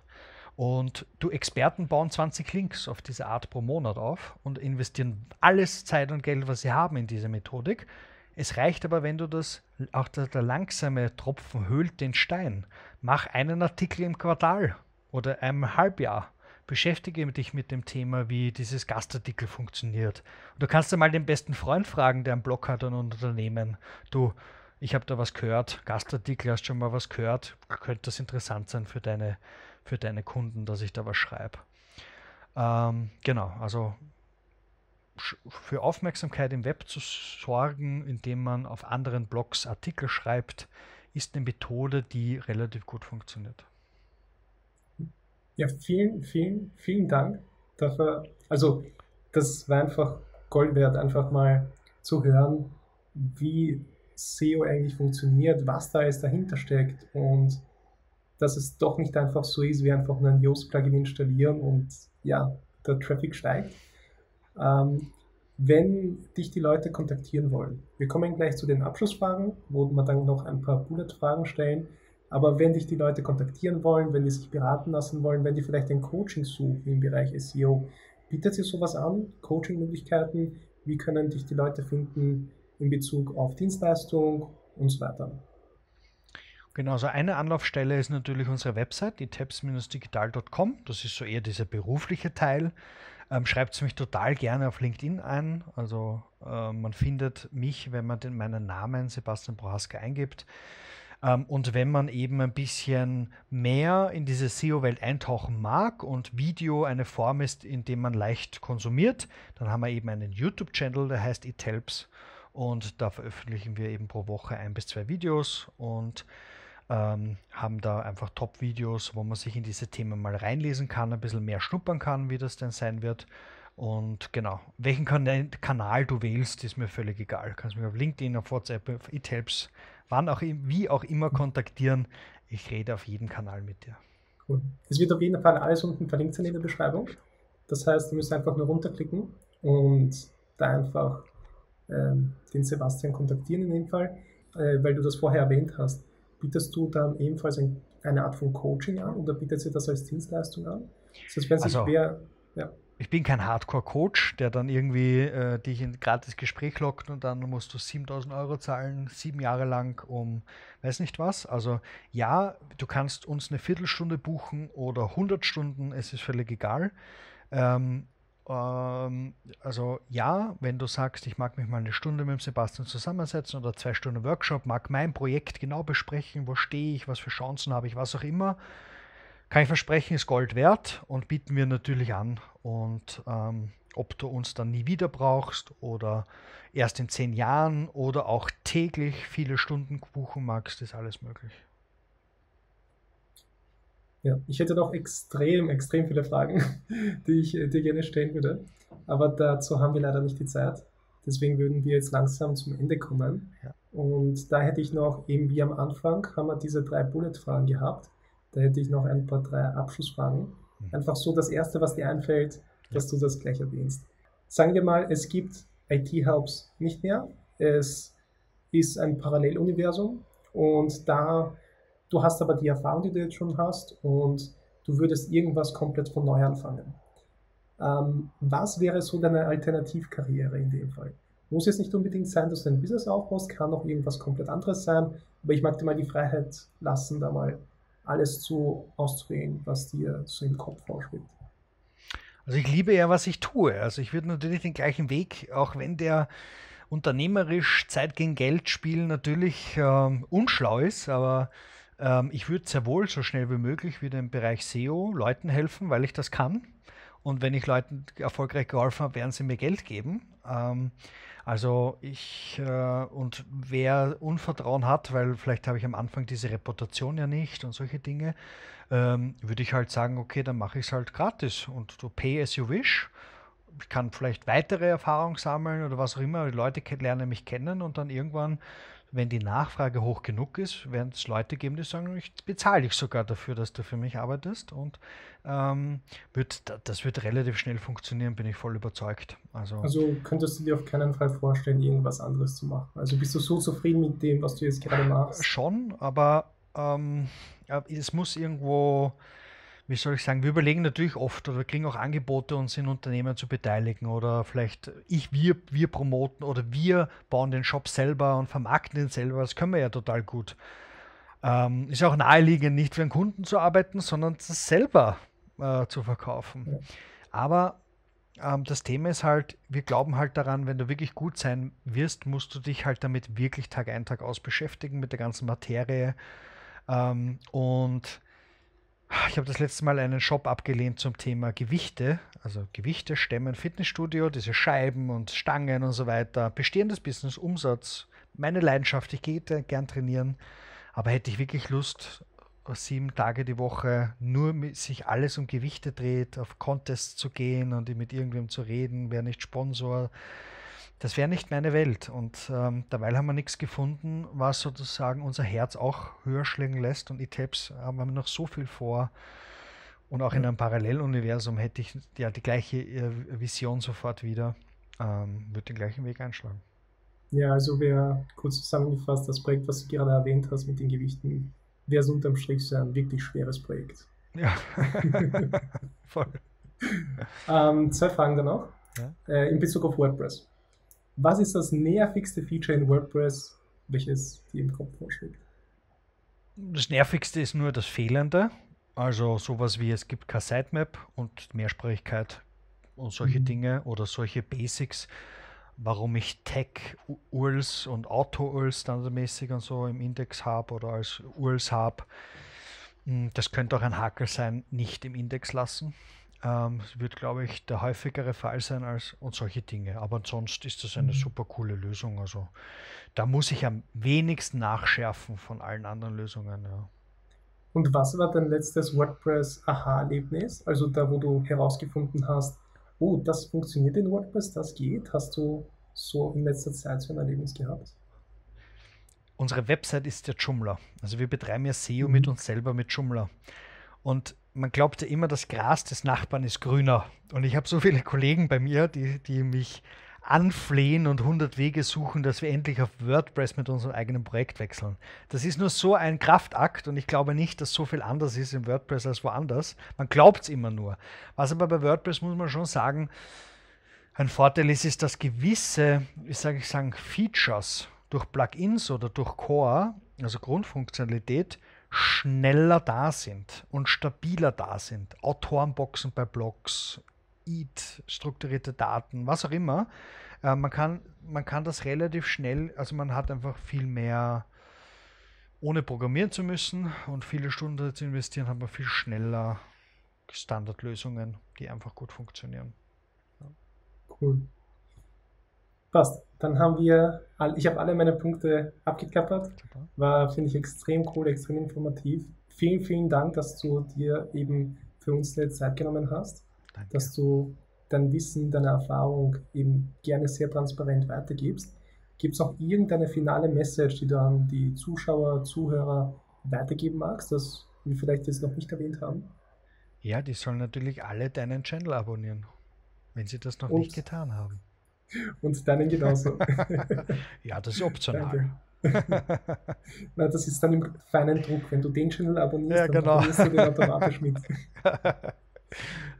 Und du Experten bauen 20 Links auf diese Art pro Monat auf und investieren alles Zeit und Geld, was sie haben in diese Methodik. Es reicht aber, wenn du das, auch der, der langsame Tropfen höhlt den Stein. Mach einen Artikel im Quartal oder einem Halbjahr beschäftige dich mit dem Thema, wie dieses Gastartikel funktioniert. Und du kannst ja mal den besten Freund fragen, der einen Blog hat und ein Unternehmen. Du, ich habe da was gehört, Gastartikel, hast schon mal was gehört, könnte das interessant sein für deine, für deine Kunden, dass ich da was schreibe. Ähm, genau, also für Aufmerksamkeit im Web zu sorgen, indem man auf anderen Blogs Artikel schreibt, ist eine Methode, die relativ gut funktioniert. Ja, vielen, vielen, vielen Dank dafür. Also, das war einfach Gold wert, einfach mal zu hören, wie SEO eigentlich funktioniert, was da alles dahinter steckt und dass es doch nicht einfach so ist, wie einfach nur ein Yoast-Plugin installieren und ja, der Traffic steigt. Ähm, wenn dich die Leute kontaktieren wollen, wir kommen gleich zu den Abschlussfragen, wo wir dann noch ein paar Bullet-Fragen stellen. Aber wenn dich die Leute kontaktieren wollen, wenn die sich beraten lassen wollen, wenn die vielleicht ein Coaching suchen im Bereich SEO, bietet sich sowas an? Coaching-Möglichkeiten? Wie können dich die Leute finden in Bezug auf Dienstleistung und so weiter? Genau, also eine Anlaufstelle ist natürlich unsere Website, die tabs-digital.com. Das ist so eher dieser berufliche Teil. Ähm, Schreibt es mich total gerne auf LinkedIn ein. Also äh, man findet mich, wenn man den, meinen Namen Sebastian Prohaska eingibt. Ähm, und wenn man eben ein bisschen mehr in diese SEO-Welt eintauchen mag und Video eine Form ist, in dem man leicht konsumiert, dann haben wir eben einen YouTube-Channel, der heißt It Helps. Und da veröffentlichen wir eben pro Woche ein bis zwei Videos und ähm, haben da einfach Top-Videos, wo man sich in diese Themen mal reinlesen kann, ein bisschen mehr schnuppern kann, wie das denn sein wird. Und genau, welchen kan Kanal du wählst, ist mir völlig egal. Du kannst mich auf LinkedIn, auf WhatsApp, auf It Helps wann auch, wie auch immer kontaktieren. Ich rede auf jedem Kanal mit dir. Cool. Es wird auf jeden Fall alles unten verlinkt sein in der Beschreibung. Das heißt, du musst einfach nur runterklicken und da einfach ähm, den Sebastian kontaktieren in dem Fall, äh, weil du das vorher erwähnt hast. Bietest du dann ebenfalls ein, eine Art von Coaching an oder bietet sie das als Dienstleistung an? Das heißt, wenn sich also, wer, ja ich bin kein Hardcore-Coach, der dann irgendwie äh, dich in ein gratis Gespräch lockt und dann musst du 7000 Euro zahlen, sieben Jahre lang, um weiß nicht was. Also ja, du kannst uns eine Viertelstunde buchen oder 100 Stunden, es ist völlig egal. Ähm, ähm, also ja, wenn du sagst, ich mag mich mal eine Stunde mit dem Sebastian zusammensetzen oder zwei Stunden Workshop, mag mein Projekt genau besprechen, wo stehe ich, was für Chancen habe ich, was auch immer, kann ich versprechen, ist Gold wert und bieten wir natürlich an. Und ähm, ob du uns dann nie wieder brauchst oder erst in zehn Jahren oder auch täglich viele Stunden buchen magst, ist alles möglich. Ja, ich hätte noch extrem, extrem viele Fragen, die ich dir gerne stellen würde. Aber dazu haben wir leider nicht die Zeit. Deswegen würden wir jetzt langsam zum Ende kommen. Ja. Und da hätte ich noch, eben wie am Anfang, haben wir diese drei Bullet-Fragen gehabt. Da hätte ich noch ein paar drei Abschlussfragen. Mhm. Einfach so das Erste, was dir einfällt, dass du das gleich erwähnst. Sagen wir mal, es gibt IT-Hubs nicht mehr. Es ist ein Paralleluniversum und da Du hast aber die Erfahrung, die du jetzt schon hast und du würdest irgendwas komplett von neu anfangen. Ähm, was wäre so deine Alternativkarriere in dem Fall? Muss jetzt nicht unbedingt sein, dass du ein Business aufbaust, kann auch irgendwas komplett anderes sein, aber ich mag dir mal die Freiheit lassen, da mal alles zu auszuwählen, was dir so im Kopf vorschwebt. Also ich liebe ja, was ich tue. Also ich würde natürlich den gleichen Weg, auch wenn der unternehmerisch Zeit gegen Geld spielen natürlich ähm, unschlau ist, aber ähm, ich würde sehr wohl so schnell wie möglich wieder im Bereich SEO Leuten helfen, weil ich das kann. Und wenn ich Leuten erfolgreich geholfen habe, werden sie mir Geld geben. Ähm, also ich äh, und wer Unvertrauen hat, weil vielleicht habe ich am Anfang diese Reputation ja nicht und solche Dinge, ähm, würde ich halt sagen, okay, dann mache ich es halt gratis und du pay as you wish. Ich kann vielleicht weitere Erfahrungen sammeln oder was auch immer. Die Leute lernen mich kennen und dann irgendwann wenn die Nachfrage hoch genug ist, werden es Leute geben, die sagen, ich bezahle dich sogar dafür, dass du für mich arbeitest. Und ähm, wird, das wird relativ schnell funktionieren, bin ich voll überzeugt. Also, also könntest du dir auf keinen Fall vorstellen, irgendwas anderes zu machen? Also bist du so zufrieden mit dem, was du jetzt gerade machst? Schon, aber ähm, es muss irgendwo wie soll ich sagen, wir überlegen natürlich oft oder kriegen auch Angebote, uns in Unternehmen zu beteiligen oder vielleicht ich, wir, wir promoten oder wir bauen den Shop selber und vermarkten den selber. Das können wir ja total gut. Ähm, ist auch naheliegend, nicht für einen Kunden zu arbeiten, sondern das selber äh, zu verkaufen. Ja. Aber ähm, das Thema ist halt, wir glauben halt daran, wenn du wirklich gut sein wirst, musst du dich halt damit wirklich Tag ein, Tag aus beschäftigen mit der ganzen Materie. Ähm, und ich habe das letzte Mal einen Shop abgelehnt zum Thema Gewichte, also Gewichte, Stämmen, Fitnessstudio, diese Scheiben und Stangen und so weiter. Bestehendes Business, Umsatz, meine Leidenschaft, ich gehe gern trainieren, aber hätte ich wirklich Lust, sieben Tage die Woche nur sich alles um Gewichte dreht, auf Contests zu gehen und mit irgendwem zu reden, wer nicht Sponsor, das wäre nicht meine Welt. Und ähm, dabei haben wir nichts gefunden, was sozusagen unser Herz auch höher schlägen lässt. Und E-Tabs haben wir noch so viel vor. Und auch in einem Paralleluniversum hätte ich ja die gleiche äh, Vision sofort wieder, ähm, würde den gleichen Weg einschlagen. Ja, also wäre kurz zusammengefasst, das Projekt, was du gerade erwähnt hast mit den Gewichten, wäre es unterm Strich so ein wirklich schweres Projekt. Ja, voll. ähm, zwei Fragen dann noch. Ja? Äh, in Bezug auf WordPress. Was ist das nervigste Feature in WordPress, welches dir im Kopf vorschlägt? Das nervigste ist nur das Fehlende. Also sowas wie es gibt kein Sitemap und Mehrsprachigkeit und solche mhm. Dinge oder solche Basics, warum ich Tag-URLs und Auto-URLs standardmäßig und so im Index habe oder als URLs habe. Hm, das könnte auch ein Hakel sein, nicht im Index lassen. Ähm, wird, glaube ich, der häufigere Fall sein als und solche Dinge. Aber sonst ist das eine mhm. super coole Lösung. Also da muss ich am wenigsten nachschärfen von allen anderen Lösungen. Ja. Und was war dein letztes WordPress-Aha-Erlebnis? Also da, wo du herausgefunden hast, oh, das funktioniert in WordPress, das geht. Hast du so in letzter Zeit so ein Erlebnis gehabt? Unsere Website ist der Joomla. Also wir betreiben ja SEO mhm. mit uns selber mit Joomla. Und man glaubt ja immer, das Gras des Nachbarn ist grüner. Und ich habe so viele Kollegen bei mir, die, die mich anflehen und 100 Wege suchen, dass wir endlich auf WordPress mit unserem eigenen Projekt wechseln. Das ist nur so ein Kraftakt und ich glaube nicht, dass so viel anders ist in WordPress als woanders. Man glaubt es immer nur. Was aber bei WordPress muss man schon sagen, ein Vorteil ist, ist, dass gewisse, wie sage ich sagen, Features durch Plugins oder durch Core, also Grundfunktionalität, schneller da sind und stabiler da sind. Autorenboxen bei Blogs, EAT, strukturierte Daten, was auch immer. Äh, man, kann, man kann das relativ schnell, also man hat einfach viel mehr, ohne programmieren zu müssen und viele Stunden zu investieren, hat man viel schneller Standardlösungen, die einfach gut funktionieren. Cool. Passt. Dann haben wir, ich habe alle meine Punkte abgeklappert. War, finde ich, extrem cool, extrem informativ. Vielen, vielen Dank, dass du dir eben für uns eine Zeit genommen hast. Danke. Dass du dein Wissen, deine Erfahrung eben gerne sehr transparent weitergibst. Gibt es auch irgendeine finale Message, die du an die Zuschauer, Zuhörer weitergeben magst, das wir vielleicht jetzt noch nicht erwähnt haben? Ja, die sollen natürlich alle deinen Channel abonnieren, wenn sie das noch Und nicht getan haben. Und deinen genauso. ja, das ist optional. Na, das ist dann im feinen Druck. Wenn du den Channel abonnierst, ja, genau. dann abonnierst du den automatisch mit.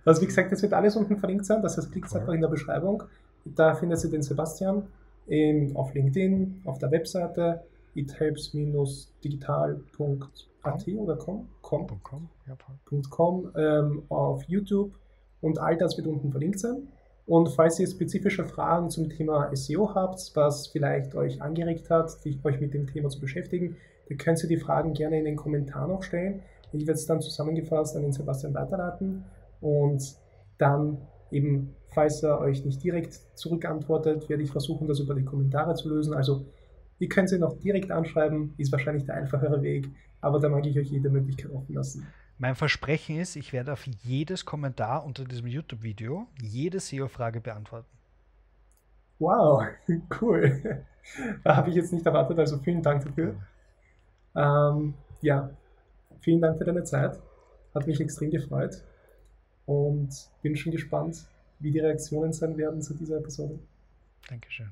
Also wie gesagt, das wird alles unten verlinkt sein. Das heißt, klickt cool. einfach in der Beschreibung. Da findet ihr den Sebastian in, auf LinkedIn, auf der Webseite ithelps-digital.at oder com, com, com, ja, com ähm, auf YouTube und all das wird unten verlinkt sein. Und falls ihr spezifische Fragen zum Thema SEO habt, was vielleicht euch angeregt hat, euch mit dem Thema zu beschäftigen, dann könnt ihr die Fragen gerne in den Kommentaren auch stellen. Ich werde es dann zusammengefasst an den Sebastian weiterleiten und dann eben, falls er euch nicht direkt zurückantwortet, werde ich versuchen, das über die Kommentare zu lösen. Also ihr könnt sie noch direkt anschreiben, ist wahrscheinlich der einfachere Weg, aber da mag ich euch jede Möglichkeit offen lassen. Mein Versprechen ist, ich werde auf jedes Kommentar unter diesem YouTube-Video jede SEO-Frage beantworten. Wow, cool. Da habe ich jetzt nicht erwartet, also vielen Dank dafür. Ähm, ja, vielen Dank für deine Zeit. Hat mich extrem gefreut und bin schon gespannt, wie die Reaktionen sein werden zu dieser Episode. Dankeschön.